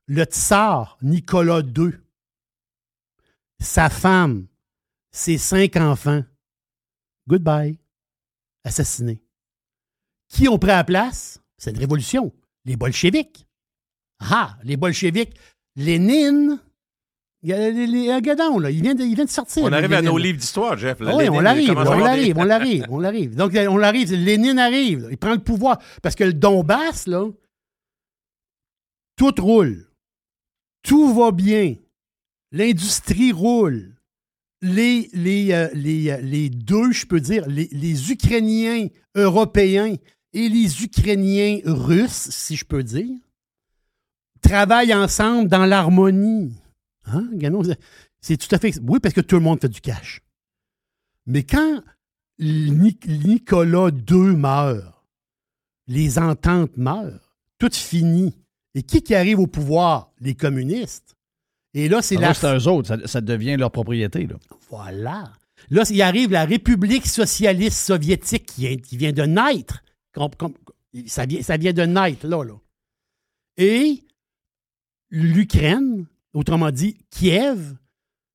Le tsar Nicolas II, sa femme, ses cinq enfants, goodbye, assassinés. Qui ont pris la place? C'est une révolution. Les bolcheviks. Ah, les bolcheviks. Lénine, il là. Vient, de, il vient de sortir. On arrive à nos livres d'histoire, Jeff. oui, on l'arrive, on l'arrive, on l'arrive, on l'arrive. Donc, on l'arrive. Lénine arrive. Il prend le pouvoir. Parce que le Donbass, là, tout roule. Tout va bien. L'industrie roule. Les, les, euh, les, euh, les, deux, je peux dire, les, les Ukrainiens européens et les Ukrainiens russes, si je peux dire, travaillent ensemble dans l'harmonie. Hein, c'est tout à fait. Oui, parce que tout le monde fait du cash. Mais quand Nicolas II meurt, les ententes meurent, tout finit. Et qui qui arrive au pouvoir? Les communistes. Et là, c'est ah, la. c'est eux autres, ça, devient leur propriété. Là. Voilà. Là, il arrive la République socialiste soviétique qui, qui vient de naître. ça, vient, ça vient de naître, là, là. Et l'Ukraine autrement dit, Kiev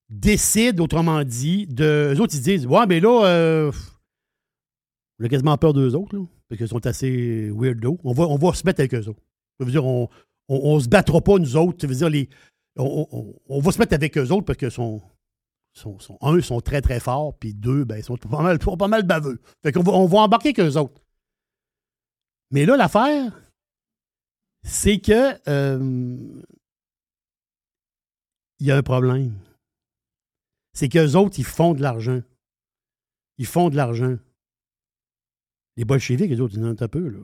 décide, autrement dit, de. Eux autres, ils disent Ouais, mais là, euh, on a quasiment peur d'eux autres, là, parce qu'ils sont assez weirdo. On va, on se mettre avec eux autres. Ça veut dire, on, on, se battra pas, nous autres. Ça veut dire, les, on, on, va se mettre avec eux autres parce que sont, sont, sont, un, ils sont très, très forts, puis deux, ben, ils sont pas mal, pas mal baveux. Fait qu'on va, on va embarquer avec eux autres. Mais là, l'affaire, c'est que euh, il y a un problème. C'est qu'eux autres, ils font de l'argent. Ils font de l'argent. Les bolcheviks, les autres, ils en ont un peu. Là.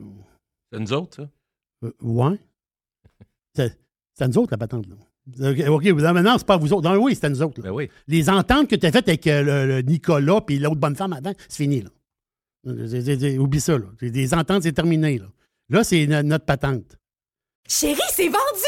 C'est nous autres, ça? Euh, ouais. C'est, c'est nous autres, la patente. Là. OK, maintenant, c'est pas vous autres. Non, oui, c'est nous autres. Ben oui. Les ententes que tu as faites avec euh, le, Nicolas et l'autre bonne femme avant, c'est fini. Là. Oublie ça. Là. Les ententes, c'est terminé. Là, là c'est notre patente. Chérie, c'est vendu!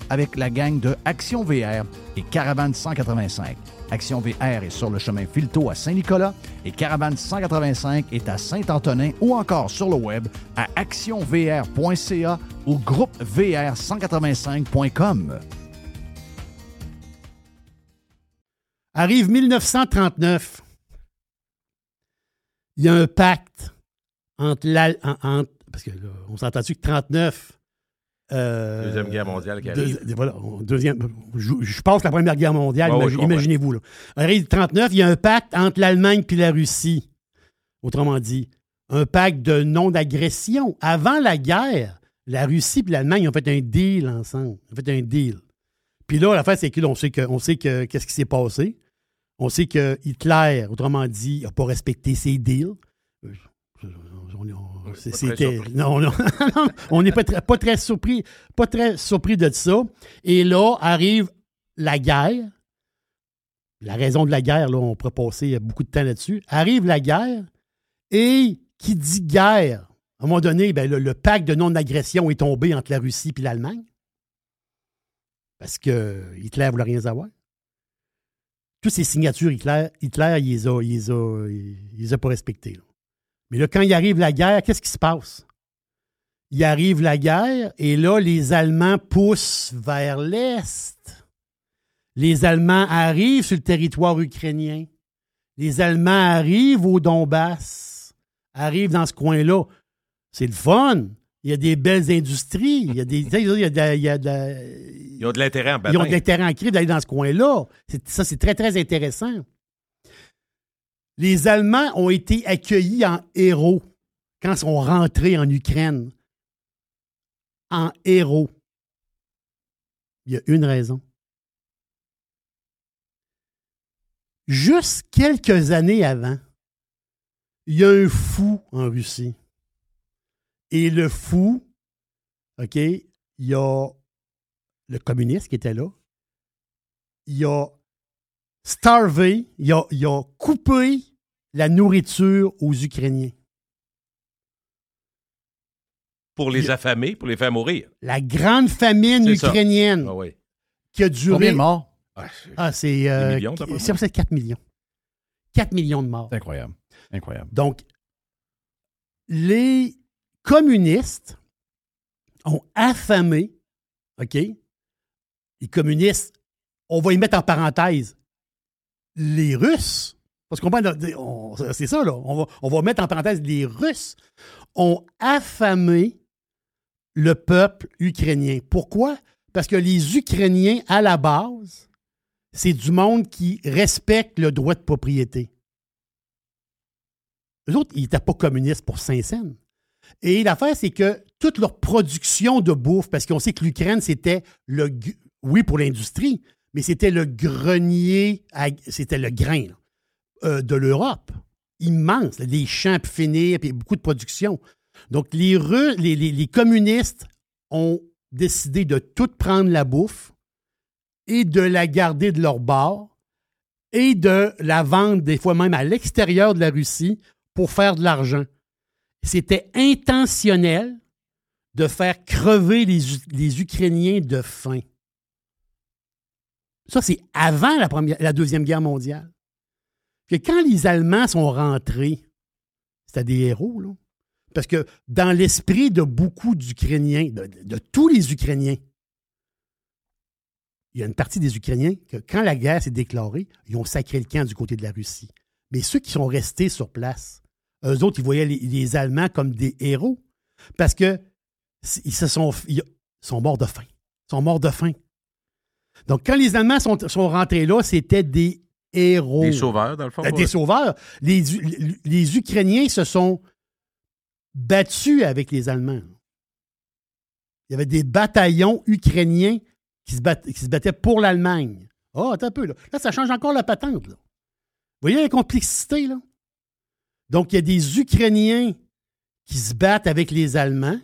avec la gang de Action VR et Caravane 185. Action VR est sur le chemin Filto à Saint-Nicolas et Caravane 185 est à Saint-Antonin ou encore sur le web à actionvr.ca ou groupevr185.com. Arrive 1939. Il y a un pacte entre, la, parce que on s'entend-tu que 39 euh, deuxième guerre mondiale qui arrive. voilà, deuxième, je, passe la Première Guerre mondiale, imaginez-vous. Arrive 39, il y a un pacte entre l'Allemagne et la Russie. Autrement dit, un pacte de non-agression. Avant la guerre, la Russie et l'Allemagne ont fait un deal ensemble. Ils ont fait un deal. Puis là, la fin, c'est qu'on sait que, on sait que qu'est-ce qui s'est passé. On sait que Hitler, autrement dit, n'a pas respecté ses deals. Euh, c'était. Non, non, on n'est pas, très, pas très surpris, pas très surpris de ça. Et là arrive la guerre. La raison de la guerre, là, on pourrait passer beaucoup de temps là-dessus. Arrive la guerre et qui dit guerre, à un moment donné, ben, le, pacte de non-agression est tombé entre la Russie et l'Allemagne. Parce que Hitler ne voulait rien savoir. Toutes ces signatures, Hitler, Hitler il les a, il les a, pas respectées. Mais là, quand il arrive la guerre, qu'est-ce qui se passe? Il arrive la guerre et là, les Allemands poussent vers l'Est. Les Allemands arrivent sur le territoire ukrainien. Les Allemands arrivent au Donbass, arrivent dans ce coin-là. C'est le fun. Il y a des belles industries. Il y a des. Il y a il y a de ils ont de l'intérêt en Ils ont de l'intérêt en d'aller dans ce coin-là. Ça, c'est très, très intéressant les Allemands ont été accueillis en héros quand ils sont rentrés en Ukraine. En héros. Il y a une raison. Juste quelques années avant, il y a un fou en Russie. Et le fou, OK, il y a le communiste qui était là. Il a starvé, il a, coupé la nourriture aux Ukrainiens. Pour les affamer, pour les faire mourir. La grande famine ukrainienne ah qui a duré. Combien de morts? Ah, c'est. Euh, c'est 4 millions. 4 millions de morts. incroyable. Incroyable. Donc, les communistes ont affamé, OK? Les communistes, on va y mettre en parenthèse les Russes, parce qu'on c'est ça, là, on va, mettre en parenthèse, les Russes ont affamé le peuple ukrainien. Pourquoi? Parce que les Ukrainiens, à la base, c'est du monde qui respecte le droit de propriété. Les autres, ils n'étaient pas communistes pour Saint-Saëns. Et l'affaire, c'est que toute leur production de bouffe, parce qu'on sait que l'Ukraine, c'était le. Oui, pour l'industrie, mais c'était le grenier, c'était le grain euh, de l'Europe. Immense, des champs finis, puis beaucoup de production. Donc, les, communistes ont décidé de tout prendre la bouffe et de la garder de leur bord et de la vendre des fois même à l'extérieur de la Russie pour faire de l'argent. C'était intentionnel de faire crever les Ukrainiens de faim. Ça, c'est avant la Deuxième Guerre mondiale. Que quand les Allemands sont rentrés, c'était des héros, là. Parce que dans l'esprit de beaucoup d'Ukrainiens, de, tous les Ukrainiens, il y a une partie des Ukrainiens que, quand la guerre s'est déclarée, ils ont sacré le camp du côté de la Russie. Mais ceux qui sont restés sur place, eux autres, ils voyaient les, Allemands comme des héros parce que ils se sont, sont morts de faim. Ils sont morts de faim. Donc, quand les Allemands sont, sont rentrés là, c'était des héros. Des sauveurs, dans le fond. Des sauveurs. Les, les Ukrainiens se sont battus avec les Allemands. Il y avait des bataillons ukrainiens qui se, battaient, pour l'Allemagne. oh, attends un peu, là. Là, ça change encore la patente, là. Vous voyez la complexité, là? Donc, il y a des Ukrainiens qui se battent avec les Allemands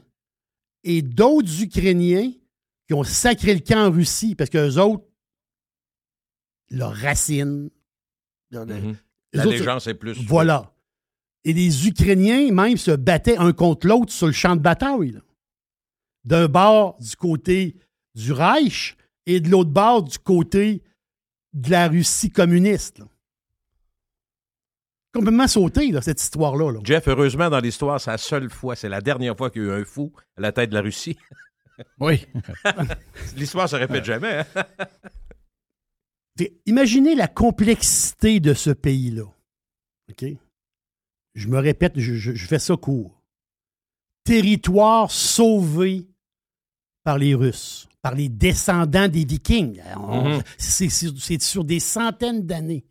et d'autres Ukrainiens qui ont sacré le camp en Russie parce qu'eux autres, leur racine. Mm-hmm. L'allégeance est plus. Voilà. Et les Ukrainiens, même, se battaient un contre l'autre sur le champ de bataille. D'un bord du côté du Reich et de l'autre bord du côté de la Russie communiste. Complètement sauté, cette histoire-là. Jeff, heureusement, dans l'histoire, c'est la seule fois, c'est la dernière fois qu'il y a eu un fou à la tête de la Russie. oui. l'histoire se répète jamais. Hein? Imaginez la complexité de ce pays-là. OK? Je me répète, je, fais ça court. Territoire sauvé par les Russes, par les descendants des Vikings. Mhm. C'est sur des centaines d'années.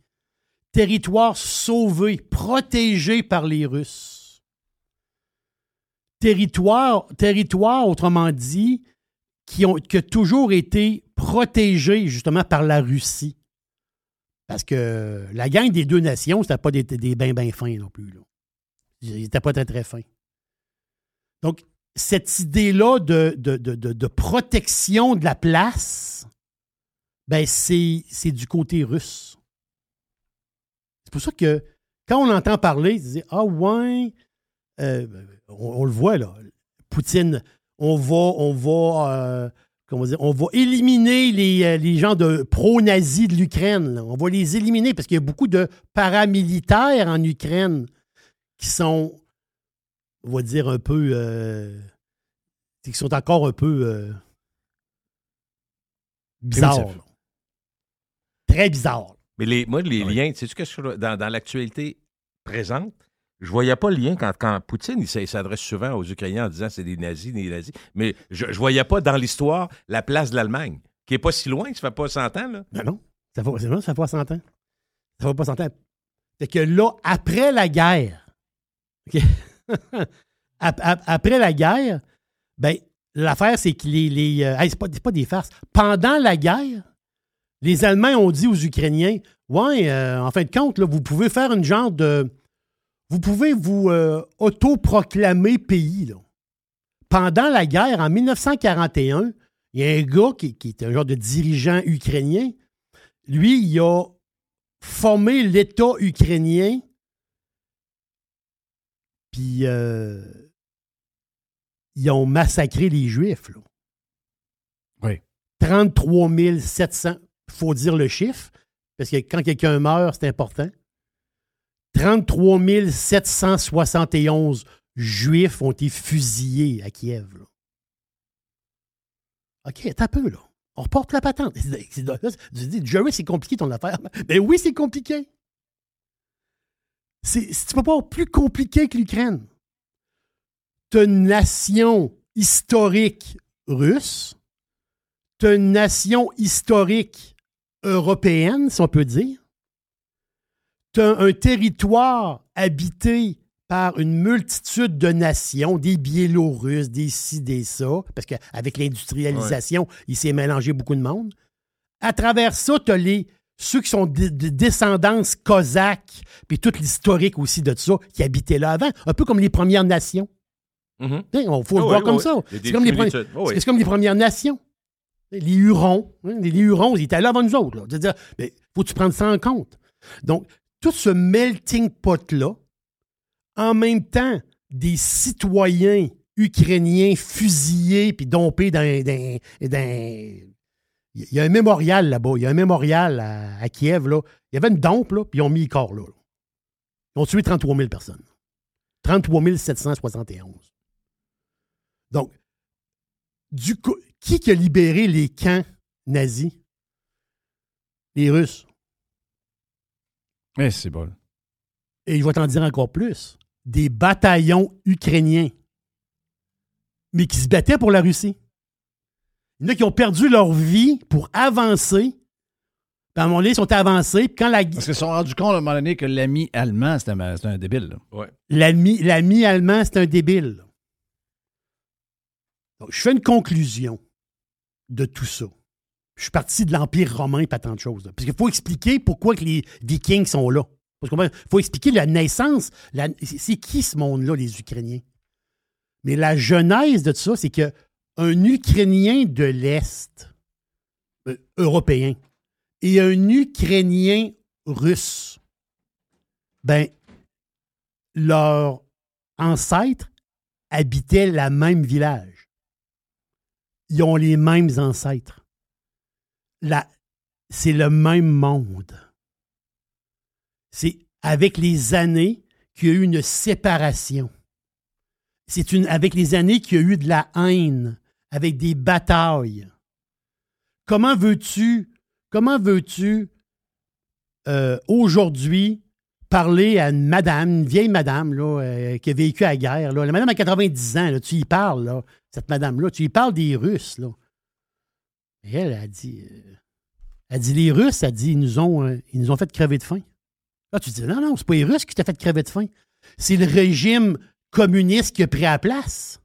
Territoire sauvé, protégé par les Russes. Territoire, territoire autrement dit, qui, ont, qui a toujours été protégé justement par la Russie. Parce que la gang des deux nations, c'était pas des, des bains bien fins non plus. Là. Il n'était pas très, très fin. Donc, cette idée-là de, de, protection de la place, ben c'est, du côté russe. C'est pour ça que quand on entend parler, ils disent Ah ouais, euh, on, le voit là, Poutine, on va, on va, euh, dire, on va éliminer les, euh, les gens de pro-nazis de l'Ukraine. On va les éliminer parce qu'il y a beaucoup de paramilitaires en Ukraine qui sont, on va dire, un peu. Euh, qui sont encore un peu euh, bizarres. Très bizarres. Mais les, moi, les liens, tu sais, que dans, dans l'actualité présente, je voyais pas le lien quand, quand Poutine il s'adresse souvent aux Ukrainiens en disant c'est des nazis, des nazis. Mais je, ne voyais pas dans l'histoire la place de l'Allemagne, qui est pas si loin, ça fait pas 100 ans. Là. Ben non, ça fait, ça fait pas 100 ans. Ça fait pas 100 ans. C'est que là, après la guerre, Après la guerre, ben, l'affaire, c'est que les. les euh, c'est pas, des farces. Pendant la guerre, les Allemands ont dit aux Ukrainiens Ouais, euh, en fin de compte, là, vous pouvez faire une genre de. Vous pouvez vous euh, autoproclamer pays. Pendant la guerre, en 1941, il y a un gars qui, qui est un genre de dirigeant ukrainien. Lui, il a formé l'État ukrainien puis, euh, ils ont massacré les Juifs. Là. Oui. 33 700, il faut dire le chiffre, parce que quand quelqu'un meurt, c'est important. 33 771 Juifs ont été fusillés à Kiev. OK, t'as peu, là. On reporte la patente. Tu dis, Jerry, c'est compliqué ton affaire. Ben oui, c'est compliqué. C'est pas plus compliqué que l'Ukraine. Tu une nation historique russe, tu une nation historique européenne, si on peut dire. Tu as un territoire habité par une multitude de nations, des Biélorusses, des ci, des ça, parce qu'avec l'industrialisation, il s'est mélangé beaucoup de monde. À travers ça, tu as les ceux qui sont de, descendance cosaque, puis toute l'historique aussi de ça, qui habitaient là avant, un peu comme les Premières Nations. Il mm-hmm. faut le voir comme ça. C'est comme, les Premières Nations. Les Hurons. Hein, les, Hurons, ils étaient là avant nous autres. C'est-à-dire, il faut que tu prennes ça en compte? Donc, tout ce melting pot-là, en même temps, des citoyens ukrainiens fusillés puis dompés dans, il y a un mémorial là-bas. Il y a un mémorial à, Kiev. Là. Il y avait une dompe, là, puis ils ont mis le corps là, Ils ont tué 33 000 personnes. 33 771. Donc, du coup, qui a libéré les camps nazis? Les Russes. Eh, c'est bon. Et je vais t'en dire encore plus. Des bataillons ukrainiens, mais qui se battaient pour la Russie. Il y en a qui ont perdu leur vie pour avancer. à un moment donné, ils sont avancés. Quand la... Parce qu'ils se sont rendus compte à un moment donné que l'ami allemand, c'était un, débile. Ouais. L'ami allemand, c'est un débile. je fais une conclusion de tout ça. Je suis parti de l'Empire romain pas tant de choses. Parce qu'il faut expliquer pourquoi que les Vikings sont là. Il faut expliquer la naissance. C'est qui ce monde-là, les Ukrainiens? Mais la genèse de tout ça, c'est qu'un Ukrainien de l'Est, euh, européen, et un Ukrainien russe, ben, leurs ancêtres habitaient le même village. Ils ont les mêmes ancêtres. C'est le même monde. C'est avec les années qu'il y a eu une séparation. C'est avec les années qu'il y a eu de la haine, avec des batailles. Comment veux-tu, comment veux-tu euh, aujourd'hui parler à une madame, une vieille madame là, euh, qui a vécu à la guerre, la madame a 90 ans, tu y parles, là, cette madame-là, tu y parles des Russes. Là. Et elle a dit, euh, elle dit les Russes, elle dit, ils nous ont, ils nous ont fait crever de faim. Là, tu dis, non, non, c'est pas les Russes qui t'ont fait crever de faim. C'est le régime communiste qui a pris la place.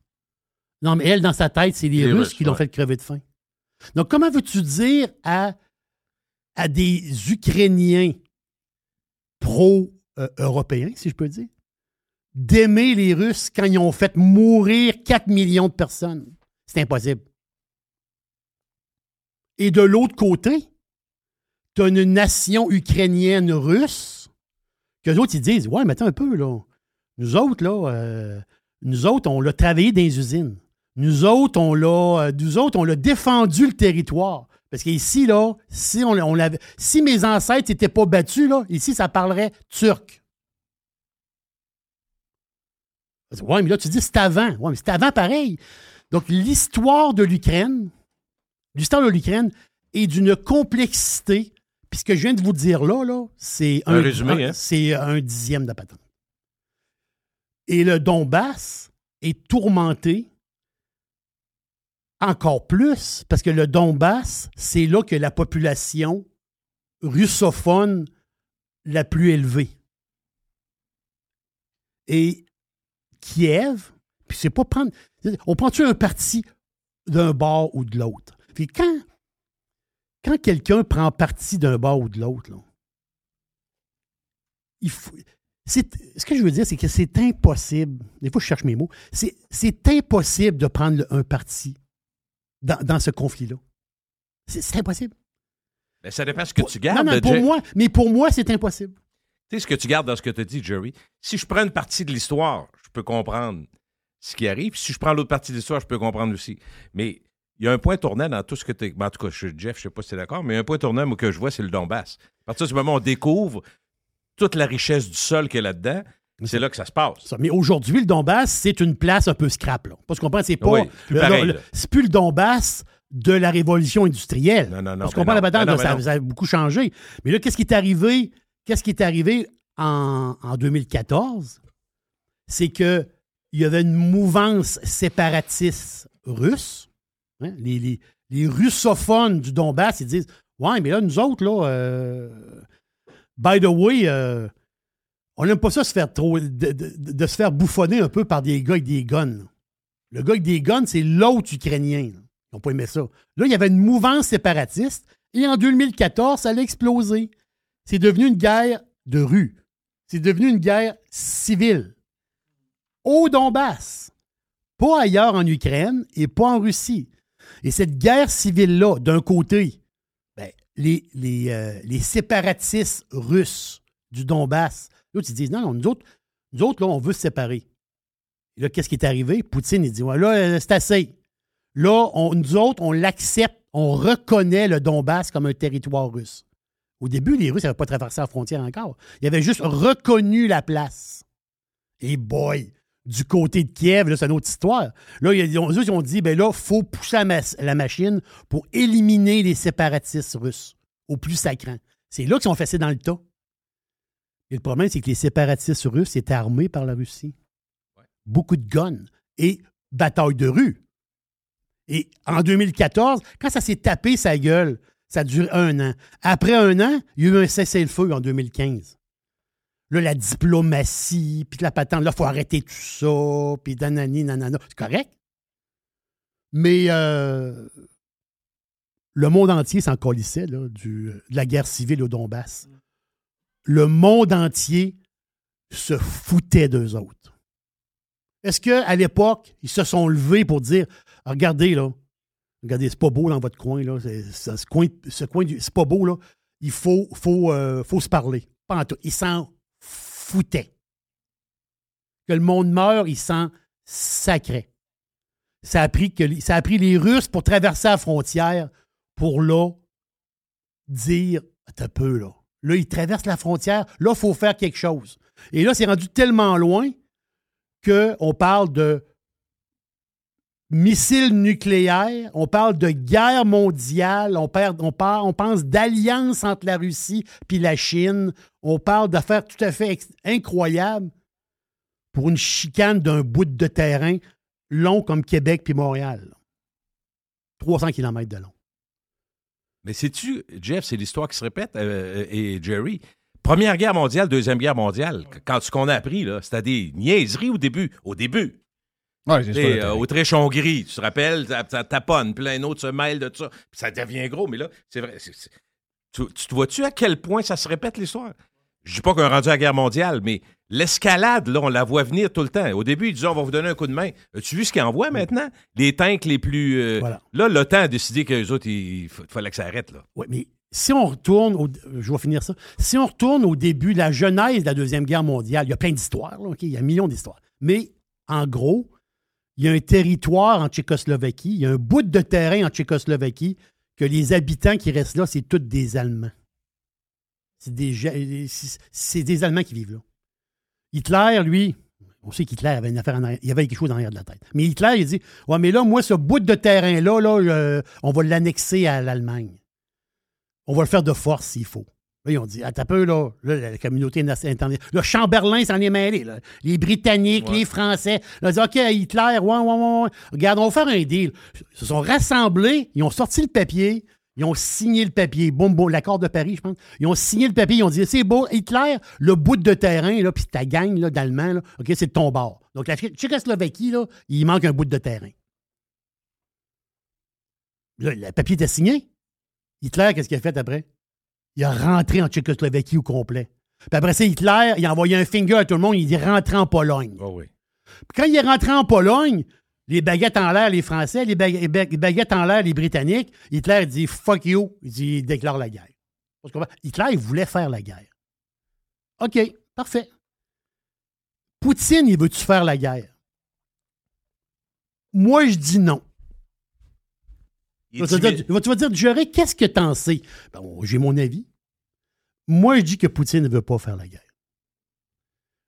Non, mais elle, dans sa tête, c'est les, Russes, qui l'ont fait crever de faim. Donc, comment veux-tu dire à, à des Ukrainiens pro-européens, si je peux dire, d'aimer les Russes quand ils ont fait mourir 4 millions de personnes? C'est impossible. Et de l'autre côté, tu as une nation ukrainienne russe que autres, ils disent Ouais, mais attends un peu, là. Nous autres, là, euh, nous autres, on l'a travaillé dans les usines. Nous autres, on l'a, euh, nous autres, on l'a défendu le territoire. Parce qu'ici, là, si, on si mes ancêtres n'étaient pas battus, là, ici, ça parlerait turc. Ouais, mais là, tu dis c'est avant. Ouais, mais c'est avant pareil. Donc, l'histoire de l'Ukraine, l'histoire de l'Ukraine est d'une complexité puis ce que je viens de vous dire là, là c'est un, hein? c'est un dixième de patente. Et le Donbass est tourmenté encore plus parce que le Donbass, c'est là que la population russophone la plus élevée. Et Kiev, puis c'est pas prendre. On prend-tu un parti d'un bord ou de l'autre? Puis quand quand quelqu'un prend parti d'un bord ou de l'autre, il faut. Ce que je veux dire, c'est que c'est impossible. Des fois, je cherche mes mots. C'est impossible de prendre un parti dans, ce conflit-là. C'est impossible. Mais ça dépend de ce que tu gardes. Non, pour moi, mais pour moi, c'est impossible. Tu sais ce que tu gardes dans ce que tu as dit, Jerry. Si je prends une partie de l'histoire, je peux comprendre ce qui arrive. Si je prends l'autre partie de l'histoire, je peux comprendre aussi. Mais il y a un point tournant dans tout ce que tu ben, En tout cas, je, Jeff, je ne sais pas si tu es d'accord, mais un point tournant que je vois, c'est le Donbass. À partir du moment où on découvre toute la richesse du sol qu'il y a là-dedans, c'est là que ça se passe. mais aujourd'hui, le Donbass, c'est une place un peu scrap. Là. Parce qu'on comprend, c'est pas. c'est plus le Donbass de la révolution industrielle. Non, non, non. Parce qu'on comprend la bataille, ça, a beaucoup changé. Mais là, qu'est-ce qui est arrivé? Qu'est-ce qui est arrivé en, en 2014? C'est qu'il y avait une mouvance séparatiste russe Hein? Les, russophones du Donbass, ils disent Ouais, mais là, nous autres, là, euh, by the way, euh, on n'aime pas ça se faire trop, de, se faire bouffonner un peu par des gars avec des guns. Le gars avec des guns, c'est l'autre Ukrainien. Ils n'ont pas aimé ça. Là, il y avait une mouvance séparatiste et en 2014, ça a explosé. C'est devenu une guerre de rue. C'est devenu une guerre civile. Au Donbass. Pas ailleurs en Ukraine et pas en Russie. Et cette guerre civile-là, d'un côté, ben, les, euh, les, séparatistes russes du Donbass, l'autre, ils disent non, non, nous autres, nous autres là, on veut se séparer. Et là, qu'est-ce qui est arrivé? Poutine, il dit ouais, là, euh, c'est assez. Là, nous autres, on l'accepte, on reconnaît le Donbass comme un territoire russe. Au début, les Russes n'avaient pas traversé la frontière encore. Ils avaient juste reconnu la place. Et boy, du côté de Kiev, c'est une autre histoire. Là, ils ont, ils ont dit, ben là, il faut pousser la, machine pour éliminer les séparatistes russes. au plus sacrant. C'est là qu'ils sont fessés dans le tas. Et le problème, c'est que les séparatistes russes étaient armés par la Russie. Beaucoup de guns et bataille de rue. Et en 2014, quand ça s'est tapé sa gueule, ça a duré un an. Après un an, il y a eu un cessez-le-feu en 2015. Là, la diplomatie, puis la patente, là, il faut arrêter tout ça, puis nanani, nanana. C'est correct. Mais euh, le monde entier s'en colissait là, du, de la guerre civile au Donbass. Le monde entier se foutait d'eux autres. Est-ce qu'à l'époque, ils se sont levés pour dire Regardez, là, regardez, c'est pas beau dans votre coin, là. ce coin, ce coin c'est pas beau, là. Il faut, faut, euh, faut se parler. Pas en tout. Ils s'en foutaient. Que le monde meurt, ils s'en sacraient. Ça a, pris les Russes pour traverser la frontière pour là dire un peu là. Là, ils traversent la frontière. Là, il faut faire quelque chose. Et là, c'est rendu tellement loin qu'on parle de missiles nucléaires, on parle de guerre mondiale, on, on, on pense d'alliance entre la Russie et la Chine, on parle d'affaires tout à fait incroyables pour une chicane d'un bout de terrain long comme Québec puis Montréal. 300 km de long. Mais sais-tu, Jeff, c'est l'histoire qui se répète, euh, et Jerry. Première guerre mondiale, deuxième guerre mondiale, quand ce qu'on a appris, c'était des niaiseries au début. Au début. Ouais, c'est euh, Autriche-Hongrie, tu te rappelles, ça, taponne, plein d'autres se mêlent de ça. Puis ça devient gros, mais là, c'est vrai. Tu, te vois-tu à quel point ça se répète l'histoire? Je dis pas qu'on est rendu à la guerre mondiale, mais l'escalade, là, on la voit venir tout le temps. Au début, ils disaient on va vous donner un coup de main. As-tu vu ce qu'ils envoient maintenant? Les tanks les plus. Euh, là, l'OTAN a décidé que les autres, il fallait que ça arrête. Là. Oui, mais si on retourne, au, je vais finir ça. Si on retourne au début, la genèse de la Deuxième Guerre mondiale, il y a plein d'histoires, il y a un million d'histoires. Mais en gros, il y a un territoire en Tchécoslovaquie, il y a un bout de terrain en Tchécoslovaquie que les habitants qui restent là, c'est tous des Allemands. C'est des, Allemands qui vivent là. Hitler, lui, on sait qu'Hitler avait une affaire en arrière, il avait quelque chose en arrière de la tête. Mais Hitler, il dit Ouais, mais là, moi, ce bout de terrain-là, là, on va l'annexer à l'Allemagne. On va le faire de force s'il faut. Là, ils ont dit, un peu, là, la communauté internationale. Le Chamberlain s'en est mêlé. Là. Les Britanniques, les Français. Là, ils ont dit, OK, Hitler, ouais, ouais, ouais, Regarde, on va faire un deal. Ils se sont rassemblés, ils ont sorti le papier, ils ont signé le papier. Boum, boum, l'accord de Paris, je pense. Ils ont signé le papier, ils ont dit, c'est beau, Hitler, le bout de terrain, là, puis ta gang d'Allemands, OK, c'est de ton bord. Donc, la Tchécoslovaquie, là, il manque un bout de terrain. Là, le papier était signé. Hitler, qu'est-ce qu'il a fait après? Il a rentré en Tchécoslovaquie au complet. Puis après ça, Hitler, il a envoyé un finger à tout le monde, il est rentré en Pologne. Oh oui. Puis quand il est rentré en Pologne, les baguettes en l'air, les Français, les, baguettes en l'air, les Britanniques, Hitler dit fuck you, il, dit, il déclare la guerre. Hitler, il voulait faire la guerre. OK, parfait. Poutine, il veut-tu faire la guerre? Moi, je dis non. Tu vas, dire, tu qu'est-ce que t'en sais? Ben, j'ai mon avis. Moi, je dis que Poutine ne veut pas faire la guerre.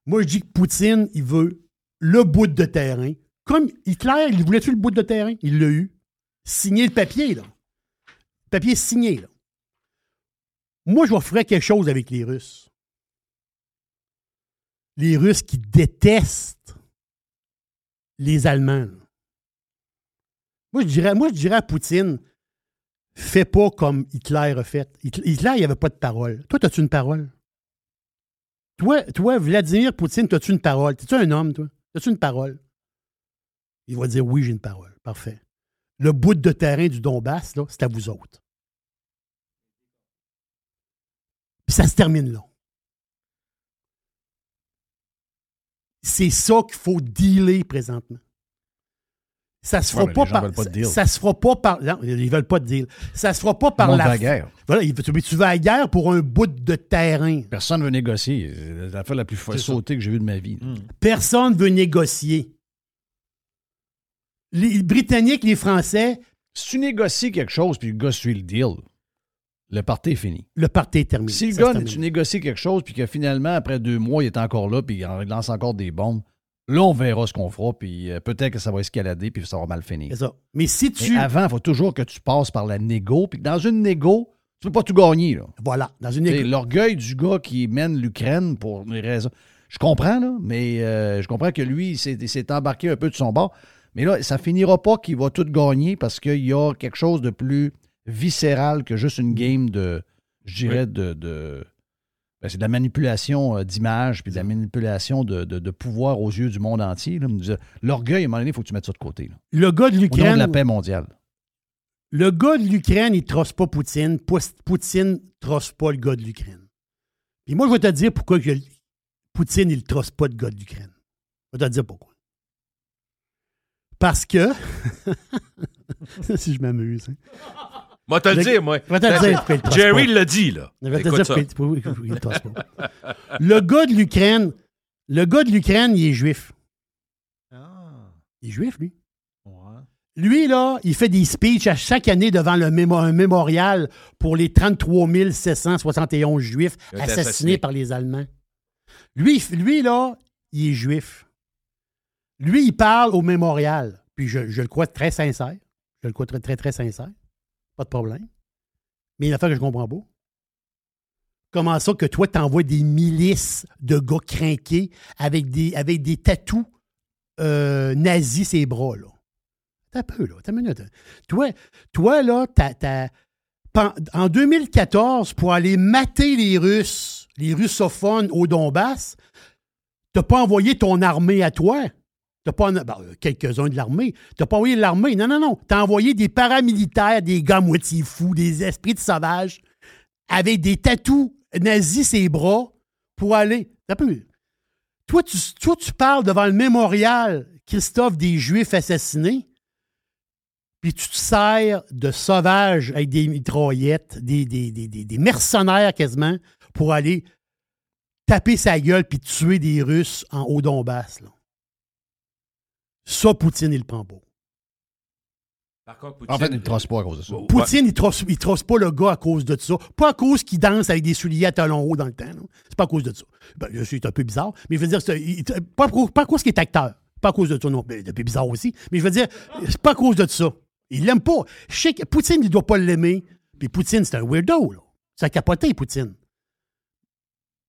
Moi, je dis que Poutine, il veut le bout de terrain. Comme Hitler, il voulait-tu le bout de terrain? Il l'a eu. Signer le papier, là. Le papier signé, là. Moi, je ferais quelque chose avec les Russes. Les Russes qui détestent les Allemands. Moi, je dirais, moi, je dirais à Poutine, fais pas comme Hitler a fait. Hitler, il n'y avait pas de parole. Toi, as-tu une parole? Toi, toi, Vladimir Poutine, as-tu une parole? T'es-tu un homme, toi? As-tu une parole? Il va dire oui, j'ai une parole. Parfait. Le bout de terrain du Donbass, c'est à vous autres. Puis ça se termine là. C'est ça qu'il faut dealer présentement. Ça se fera pas par. Ça, se fera pas par. Non, ils veulent pas de deal. Ça se fera pas par la. guerre. Voilà, tu vas à la guerre pour un bout de terrain. Personne ne veut négocier. C'est l'affaire la plus sautée que j'ai vue de ma vie. Personne hmm. Personne veut négocier. Les Britanniques, les Français. Si tu négocies quelque chose puis le gars suit le deal, le parti est fini. Le parti est terminé. Si le gars, tu négocies quelque chose puis que finalement, après deux mois, il est encore là puis il lance encore des bombes, Là, on verra ce qu'on fera, puis euh, peut-être que ça va escalader, puis ça va mal finir. C'est ça. Mais si tu. avant, il faut toujours que tu passes par la négo, puis dans une négo, Tu peux pas tout gagner, là. Voilà. Dans une L'orgueil du gars qui mène l'Ukraine pour des raisons. Je comprends, là, mais euh, je comprends que lui, il s'est embarqué un peu de son bord. Mais là, ça finira pas qu'il va tout gagner parce qu'il y a quelque chose de plus viscéral que juste une game de, je dirais, de. C'est de la manipulation euh, d'image puis de la manipulation de, pouvoir aux yeux du monde entier. L'orgueil, à un moment donné, il faut que tu mettes ça de côté. Le gars de l'Ukraine. de la paix mondiale. Le gars de l'Ukraine, il ne trosse pas Poutine. Poutine ne trosse pas le gars de l'Ukraine. Et moi, je vais te dire pourquoi Poutine, il ne trosse pas le gars de l'Ukraine. Je vais te dire pourquoi. Parce que. si je m'amuse. Hein. Moi, te le dire, moi. Je vais te le dire. Jerry l'a dit, là. Je vais te dire il le trosse pas. Le gars de l'Ukraine, le gars de l'Ukraine, il est juif. Ah. Il est juif, lui. Lui, là, il fait des speeches à chaque année devant le un mémorial pour les 33 771 juifs assassinés par les Allemands. Lui, lui, là, il est juif. Lui, il parle au mémorial. Puis je, je le crois très sincère. Je le crois très, très, très sincère. Pas de problème. Mais une affaire que je comprends pas. Comment ça que toi, t'envoies des milices de gars crinqués avec des, avec des tatous euh, nazis ses bras, là? T'as peu, là. T'as une minute. Toi, toi là, t'as, en 2014, pour aller mater les Russes, les russophones au Donbass, t'as pas envoyé ton armée à toi? T'as pas ben, quelques-uns de l'armée. T'as pas envoyé l'armée. Non, non, non. T'as envoyé des paramilitaires, des gars moitié fous, des esprits de sauvages, avec des tatous nazis ses bras pour aller. T'as peu. Toi tu, toi, tu parles devant le mémorial, Christophe, des Juifs assassinés, puis tu te sers de sauvages avec des mitraillettes, des, des, des, des mercenaires quasiment, pour aller taper sa gueule puis tuer des Russes en haut Donbass. Là. Ça, Poutine, il le prend pas. Par contre, Poutine, en fait, il ne trosse pas à cause de ça. Poutine, il ne trosse, trosse, pas le gars à cause de ça. Pas à cause qu'il danse avec des souliers à talons hauts dans le temps. C'est pas à cause de ça. Ben, c'est un peu bizarre, mais je veux dire, pas, pas, à cause qu'il est acteur. Pas à cause de ça, non. C'est un peu bizarre aussi. Mais je veux dire, c'est pas à cause de ça. Il l'aime pas. Je sais que Poutine, il doit pas l'aimer. Puis Poutine, c'est un weirdo, là. Ça a capoté, Poutine.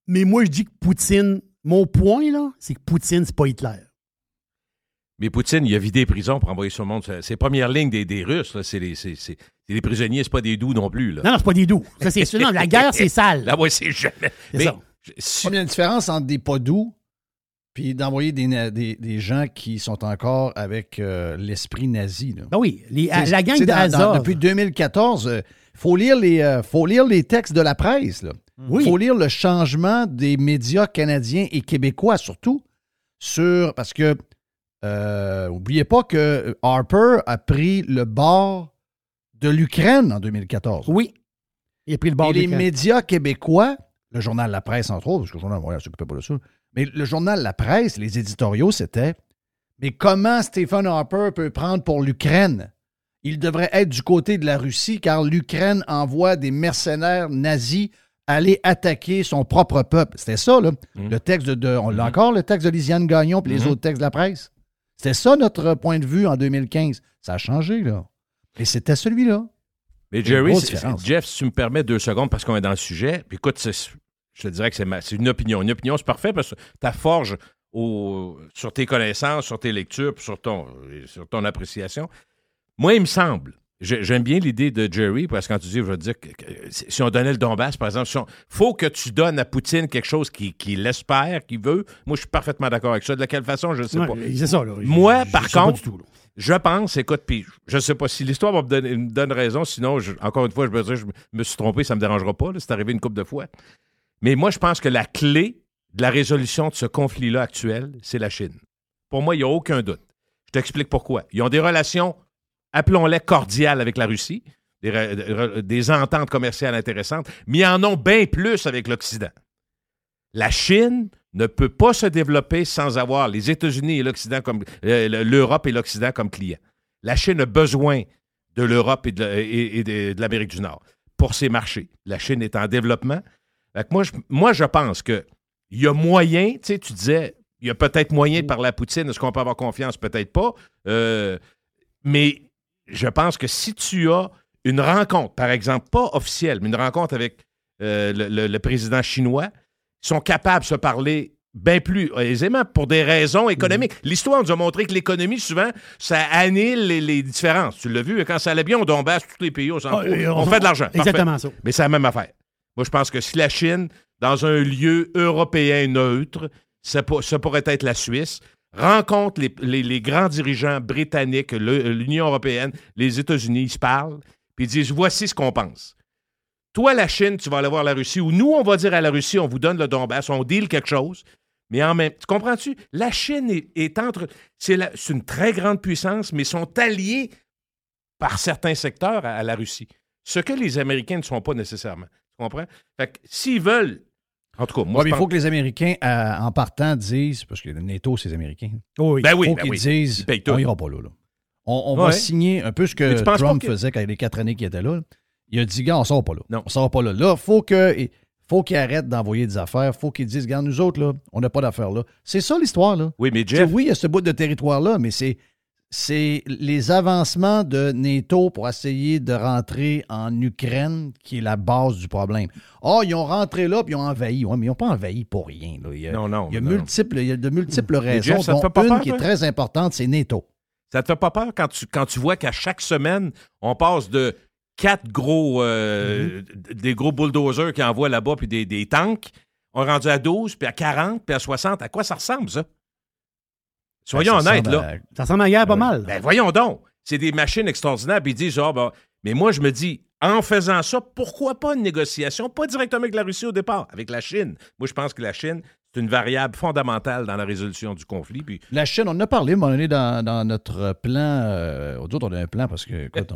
Mais moi, je dis que Poutine, mon point, là, c'est que Poutine, c'est pas Hitler. Mais Poutine, il a vidé les prisons pour envoyer son monde. Ses premières lignes des, des Russes, c'est les, les, prisonniers, c'est pas des doux non plus. Là. Non, non, c'est pas des doux. Ça, c'est non, la guerre, c'est sale. Là, ouais, c'est jamais. Mais, il y a une différence entre des pas doux puis d'envoyer des, des, des, gens qui sont encore avec euh, l'esprit nazi. Là? Ben oui, la gang de Depuis 2014, il euh, faut, lire les, euh, faut lire les textes de la presse. Il faut lire le changement des médias canadiens et québécois surtout sur... Parce que euh, oubliez pas que Harper a pris le bord de l'Ukraine en 2014. Oui. Il a pris le bord Et les médias québécois, le journal La Presse, entre autres, parce que le journal ne s'occupait pas de ça, mais le journal La Presse, les éditoriaux, c'était Mais comment Stephen Harper peut prendre pour l'Ukraine? Il devrait être du côté de la Russie car l'Ukraine envoie des mercenaires nazis aller attaquer son propre peuple. C'était ça, là. Mmh. Le texte de, On l'a mmh. encore, le texte de Lisiane Gagnon et les mmh. autres textes de la presse? C'était ça notre point de vue en 2015. Ça a changé, là. Et c'était celui-là. Mais Jerry, Jeff, si tu me permets deux secondes parce qu'on est dans le sujet, puis écoute, je te dirais que c'est une opinion. Une opinion, c'est parfait parce que tu forge au, sur tes connaissances, sur tes lectures, sur ton, sur ton appréciation. Moi, il me semble, J'aime bien l'idée de Jerry, parce que quand tu dis, je veux dire, que, si on donnait le Donbass, par exemple, il faut que tu donnes à Poutine quelque chose qu'il qui l'espère, qu'il veut. Moi, je suis parfaitement d'accord avec ça. De quelle façon, je ne sais pas. Ça, Moi, par contre, je pense, écoute, puis je ne sais pas si l'histoire me, donne, raison, sinon, encore une fois, je me dire, je me suis trompé, ça ne me dérangera pas. C'est arrivé une couple de fois. Mais moi, je pense que la clé de la résolution de ce conflit-là actuel, c'est la Chine. Pour moi, il n'y a aucun doute. Je t'explique pourquoi. Ils ont des relations appelons-les cordiales avec la Russie, des, ententes commerciales intéressantes, mais ils en ont bien plus avec l'Occident. La Chine ne peut pas se développer sans avoir les États-Unis et l'Occident comme euh, l'Europe et l'Occident comme clients. La Chine a besoin de l'Europe et de, l'Amérique du Nord pour ses marchés. La Chine est en développement. moi, je, moi, je pense qu'il y a moyen, tu sais, tu disais, il y a peut-être moyen de parler à Poutine. Est-ce qu'on peut avoir confiance? Peut-être pas. Euh, mais je pense que si tu as une rencontre, par exemple, pas officielle, mais une rencontre avec euh, le, président chinois, sont capables de se parler bien plus aisément pour des raisons économiques. Mm. L'histoire nous a montré que l'économie, souvent, ça annule les, différences. Tu l'as vu, quand ça allait bien, on tombe tous les pays, on, ah, on, fait de l'argent. Exactement ça. Mais c'est la même affaire. Moi, je pense que si la Chine, dans un lieu européen neutre, ça, pourrait être la Suisse, rencontre les, grands dirigeants britanniques, l'Union européenne, les États-Unis, ils se parlent, puis ils disent voici ce qu'on pense. Toi, la Chine, tu vas aller voir la Russie, ou nous, on va dire à la Russie, on vous donne le Donbass, on deal quelque chose. Mais en même tu comprends-tu? La Chine est, entre. C'est une très grande puissance, mais sont alliés par certains secteurs à, la Russie. Ce que les Américains ne sont pas nécessairement. Tu comprends? Fait que s'ils veulent en tout cas, moi, il faut que les Américains, euh, en partant, disent, parce que le NATO, c'est les Américains. Oui, ben oui, faut ben qu'ils disent, on n'ira pas là. On, va signer un peu ce que Trump faisait quand il les quatre années qu'il était là. Il a dit, gars, on ne sort pas là. Non. On ne sort pas là. Là, faut que, faut qu'il arrête d'envoyer des affaires. faut qu'ils disent, regarde, nous autres, là, on n'a pas d'affaires là. C'est ça l'histoire, là. Oui, mais Jeff. oui, il y a ce bout de territoire-là, mais c'est c'est les avancements de NATO pour essayer de rentrer en Ukraine qui est la base du problème. oh, ils ont rentré là puis ils ont envahi. Oui, mais ils n'ont pas envahi pour rien. Il y a, non, non. Il y a, multiples, il y a de multiples raisons, dont une qui est très importante, c'est NATO. Ça te fait pas peur quand tu, quand tu vois qu'à chaque semaine, on passe de quatre gros, euh, mm-hmm. des gros bulldozers qui envoient là-bas puis des, des tanks, on est rendu à 12, puis à 40, puis à 60. À quoi ça ressemble, ça? Soyons ben, honnêtes, là. Ça ressemble à guerre pas mal. Ben, voyons donc. C'est des machines extraordinaires. Puis ils disent, genre, ben, mais moi, je me dis, en faisant ça, pourquoi pas une négociation? Pas directement avec la Russie au départ, avec la Chine. Moi, je pense que la Chine, c'est une variable fondamentale dans la résolution du conflit. Puis... La Chine, on en a parlé, mais on est dans, notre plan. Euh, autres, on a un plan parce que, écoute,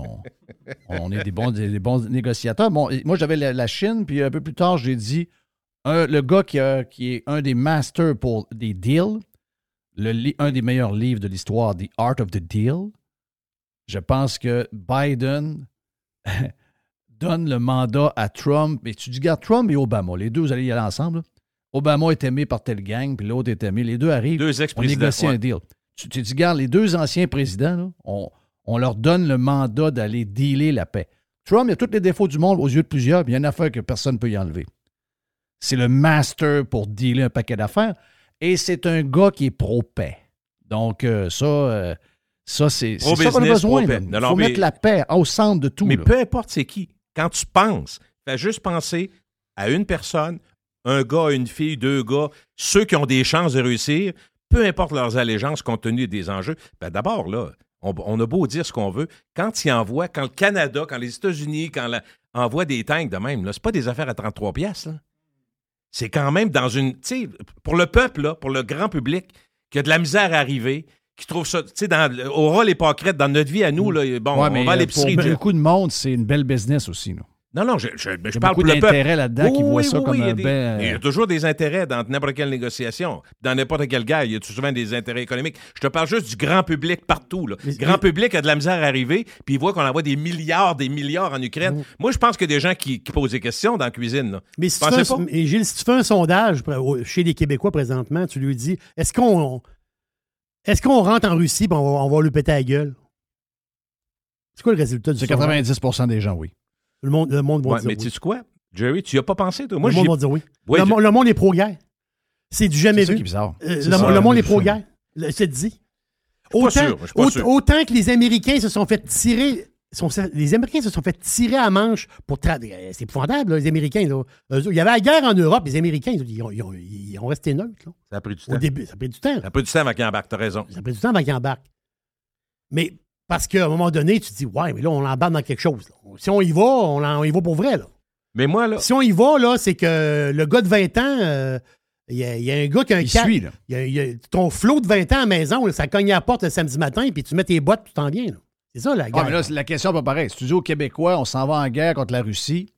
on, est des bons, des, bons négociateurs. Bon, moi, j'avais la, Chine, puis un peu plus tard, j'ai dit le gars qui, qui est un des masters pour des deals, un des meilleurs livres de l'histoire, The Art of the Deal. Je pense que Biden donne le mandat à Trump. Et tu dis, regarde, Trump et Obama, les deux, vous allez y aller ensemble. Obama est aimé par telle gang, puis l'autre est aimé. Les deux arrivent. Deux on négocie un deal. Tu, tu dis, regarde, les deux anciens présidents, on, on, leur donne le mandat d'aller dealer la paix. Trump, il a tous les défauts du monde aux yeux de plusieurs, mais il y a une affaire que personne ne peut y enlever. C'est le master pour dealer un paquet d'affaires. Et c'est un gars qui est pro-paix. Donc, euh, ça, euh, ça c'est ça qu'on a besoin. Il faut mettre la paix au centre de tout. Mais peu importe c'est qui. Quand tu penses, fais juste penser à une personne, un gars, une fille, deux gars, ceux qui ont des chances de réussir, peu importe leurs allégeances compte tenu des enjeux. Ben D'abord, là, on, a beau dire ce qu'on veut. Quand ils envoient, quand le Canada, quand les États-Unis, quand envoient des tanks de même, ce n'est pas des affaires à 33 pièces c'est quand même dans une. Tu sais, pour le peuple, pour le grand public, qui a de la misère à arriver, qui trouve ça. Tu sais, dans, au rôle hypocrite, dans notre vie à nous, là, bon, on va à l'épicerie. Pour beaucoup de monde, c'est une belle business aussi. Là. Non, non, je, je, je parle beaucoup d'intérêt là-dedans qui voient ça comme un il Il y a toujours des intérêts dans n'importe quelle négociation. Dans n'importe quelle guerre, il y a souvent des intérêts économiques. Je te parle juste du grand public partout. Le grand public a de la misère à arriver, puis il voit qu'on envoie des milliards, des milliards en Ukraine. Moi, je pense qu'il y a des gens qui, posent des questions dans la cuisine. Mais si tu, fais un, Gilles, si tu fais un sondage chez les Québécois présentement, tu lui dis est-ce qu'on est-ce qu'on rentre en Russie et on va, lui péter la gueule? C'est quoi le résultat du C'est 90% des gens, oui. Le monde, le monde va dire mais oui. tu sais quoi? Jerry, tu n'y as pas pensé, toi? Moi, le monde va dire oui. le, monde est pro-guerre. C'est du jamais vu. C'est bizarre. Euh, le, monde est pro-guerre. C'est dit. Autant, autant que les Américains se sont fait tirer les Américains se sont fait tirer à manche pour. Euh, c'est épouvantable, les Américains. Il y avait la guerre en Europe, les Américains, ils ont, ils ont, resté neutres. Ça a pris du temps. Début, ça a pris du temps. Ça a pris du temps avant qu'ils embarquent, t'as raison. Ça a pris du temps avant qu'ils embarquent. Mais parce qu'à un moment donné, tu te dis, ouais, mais là, on l'embarque dans quelque chose. Si on y va, on, y va pour vrai. Là. Mais moi, là. Si on y va, là, c'est que le gars de 20 ans, euh, il y, a un gars qui a un il Suit, là. Y a, ton flot de 20 ans à la maison, ça cogne à la porte le samedi matin, puis tu mets tes bottes, tu t'en viens. C'est ça, la guerre. Ah, mais là, la question n'est pas pareille. Si tu dis aux Québécois, on s'en va en guerre contre la Russie,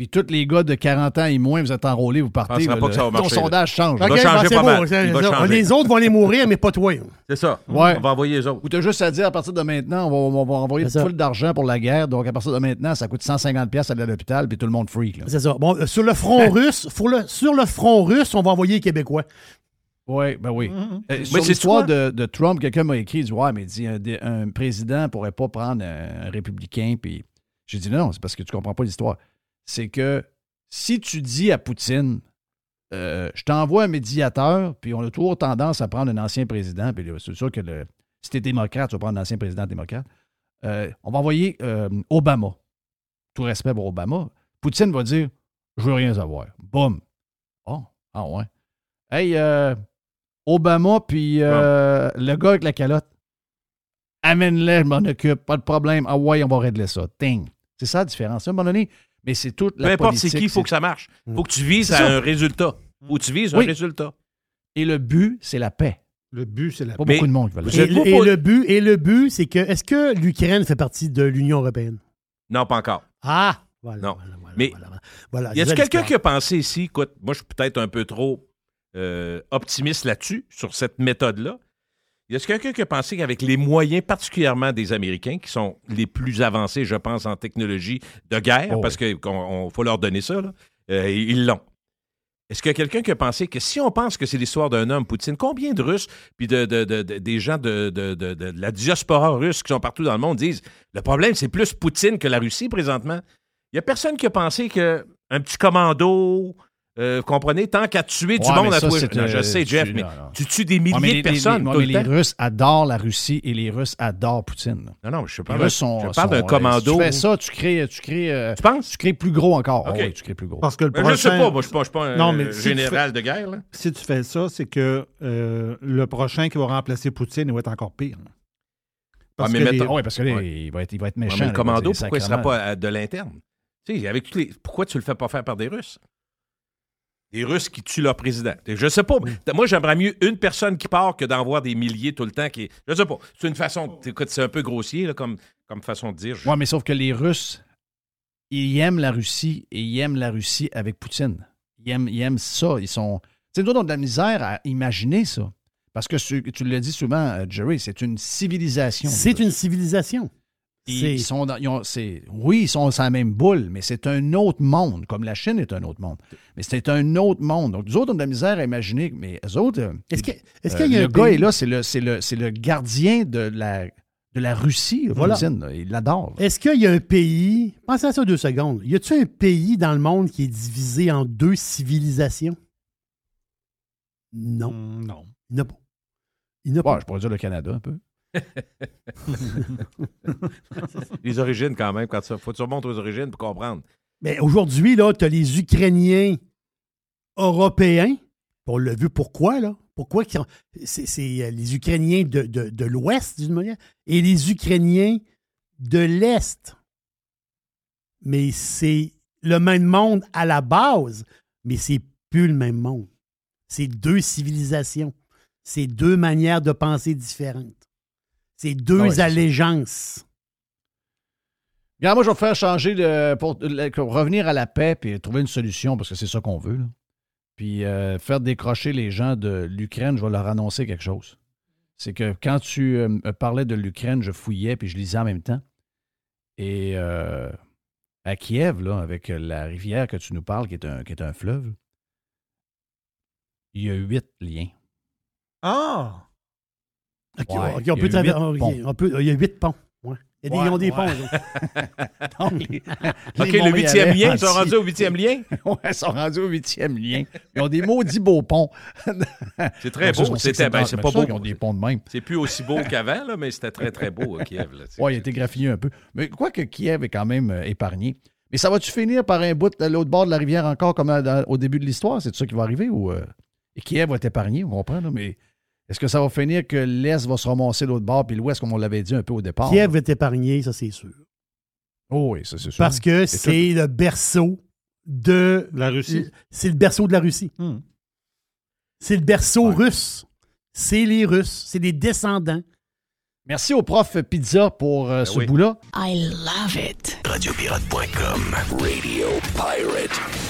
puis tous les gars de 40 ans et moins, vous êtes enrôlés, vous partez. pas que ça va marcher, ton sondage change. Va changer pas mal. Les autres vont aller mourir, mais pas toi. C'est ça. Ouais. On va envoyer les autres. Ou tu as juste à dire, à partir de maintenant, on va, on va envoyer full d'argent pour la guerre. Donc, à partir de maintenant, ça coûte 150 pièces à aller à l'hôpital, puis tout le monde freak. C'est ça. Bon, euh, sur le front russe, sur le front russe, on va envoyer les Québécois. Oui, ben oui. Mm-hmm. Euh, sur l'histoire de, de, Trump, quelqu'un m'a écrit, il dit, ouais, mais dit, un, un président ne pourrait pas prendre un, républicain, puis J'ai dit non, c'est parce que tu comprends pas l'histoire. C'est que si tu dis à Poutine, euh, je t'envoie un médiateur, puis on a toujours tendance à prendre un ancien président, puis c'est sûr que le, si tu es démocrate, tu vas prendre un ancien président démocrate. Euh, on va envoyer euh, Obama. Tout respect pour Obama. Poutine va dire Je veux rien savoir. Boum. Oh, ah ouais. Hey, Obama, puis le gars avec la calotte. Amène-le, je m'en occupe, pas de problème. Ah ouais, on va régler ça. Ting. C'est ça la différence. À un moment donné, mais c'est toute la Peu importe c'est qui, il faut que ça marche. Il faut que tu vises à un résultat. Ou tu vises un résultat. Et le but, c'est la paix. Le but, c'est la paix. Pas beaucoup de monde qui va le et, et, le but, et le but, c'est que est-ce que l'Ukraine fait partie de l'Union européenne? Non, pas encore. Ah! Voilà, non. Mais voilà, y a quelqu'un qui a pensé ici, écoute, moi je suis peut-être un peu trop euh, optimiste là-dessus, sur cette méthode-là. Y a quelqu'un qui a pensé qu'avec les moyens, particulièrement des Américains, qui sont les plus avancés, je pense, en technologie de guerre, oh parce qu'il faut leur donner ça, euh, ils l'ont. Est-ce qu'il y a quelqu'un qui a pensé que si on pense que c'est l'histoire d'un homme, Poutine, combien de Russes, puis de, des gens de, la diaspora russe qui sont partout dans le monde disent le problème, c'est plus Poutine que la Russie présentement? Il n'y a personne qui a pensé qu'un petit commando, euh, comprenez, tant qu'à tuer du monde à toi. je sais, Jeff, mais tu tues des milliers de personnes. Mais, les Russes adorent la Russie et les Russes adorent Poutine. Non, non, je, parle, je parle d'un commando. Si tu fais ça, tu crées. Tu, crées, euh, tu penses? Tu crées plus gros encore. Oh, oui, tu crées plus gros. Parce que le prochain... Je sais pas, moi, je ne suis pas un non, mais général de guerre. Là. Si tu fais ça, c'est que euh, le prochain qui va remplacer Poutine, il va être encore pire. Parce, ah, mais que oui, parce que il, va être, il va être méchant. mais le commando, pourquoi il ne sera pas de l'interne? Tu sais, avec les... Pourquoi tu le fais pas faire par des Russes? Des Russes qui tuent leur président. Je sais pas. Moi, j'aimerais mieux une personne qui part que d'en voir des milliers tout le temps. Qui... Je sais pas. C'est une façon. c'est un peu grossier comme, comme façon de dire. Oui, mais sauf que les Russes, ils aiment la Russie et ils aiment la Russie avec Poutine. Ils aiment, ils aiment ça. Ils sont. Tu sais, nous, on a de la misère à imaginer ça. Parce que tu le dis souvent, euh, Jerry, c'est une civilisation. C'est une civilisation. Ils sont oui, ils sont dans la même boule, mais c'est un autre monde, comme la Chine est un autre monde. Mais c'est un autre monde. Donc, nous autres, on a de la misère à imaginer, mais eux autres. Euh, est-ce que, est-ce euh, qu'il y a le gars est là, c'est le, c'est, le, c'est le gardien de la, de la Russie. Voilà. il l'adore. Est-ce qu'il y a un pays, pensez à ça deux secondes, y a-t-il un pays dans le monde qui est divisé en deux civilisations? Non. Mm, non. Il n'y a pas. Il n'y a pas. je pourrais dire le Canada un peu. les origines, quand même, quand ça. Faut que tu aux origines pour comprendre. Mais aujourd'hui, là, tu as les Ukrainiens européens. On l'a vu pourquoi, là? Pourquoi c'est euh, les Ukrainiens de, de, l'Ouest, d'une manière, et les Ukrainiens de l'Est. Mais c'est le même monde à la base, mais c'est plus le même monde. C'est deux civilisations. C'est deux manières de penser différentes. C'est deux allégeances. Regarde, moi, je vais faire changer de, pour, revenir à la paix et trouver une solution parce que c'est ça qu'on veut. Puis euh, faire décrocher les gens de l'Ukraine, je vais leur annoncer quelque chose. C'est que quand tu euh, me parlais de l'Ukraine, je fouillais puis je lisais en même temps. Et euh, à Kiev, là, avec la rivière que tu nous parles, qui est un, qui est un fleuve, il y a huit liens. Ah! On, peut il y a huit ponts. Il y a des, ils ont des ponts. OK, le huitième lien, ils sont rendus au huitième lien? oui, ils sont rendus au huitième lien. Ils ont des maudits beaux ponts. c'est très beau. C'était ben, c'est pas beau. Ils ont des ponts de même. C'est plus aussi beau qu'avant, mais c'était très, très beau, Kiev. Oui, il a été graffiné un peu. Mais quoi que Kiev est quand même euh, épargné. Mais ça va-tu finir par un bout de l'autre bord de la rivière encore comme au début de l'histoire? C'est ça qui va arriver? ou euh? Kiev va être épargné, on comprend, là, mais est-ce que ça va finir que l'Est va se ramasser l'autre bord, puis l'Ouest, comme on l'avait dit un peu au départ? Kiev va être épargné, ça c'est sûr. Oh oui, ça c'est sûr. Parce que c'est le berceau de la Russie. C'est le berceau de la Russie. Hmm. C'est le berceau russe. C'est les Russes. C'est des descendants. Merci au prof Pizza pour euh, ben ce bout-là. I love it. Radiopirate.com. Radio Pirate.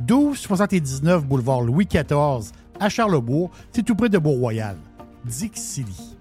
1279 boulevard Louis XIV à Charlebourg. C'est tout près de Beau-Royal. Dixili.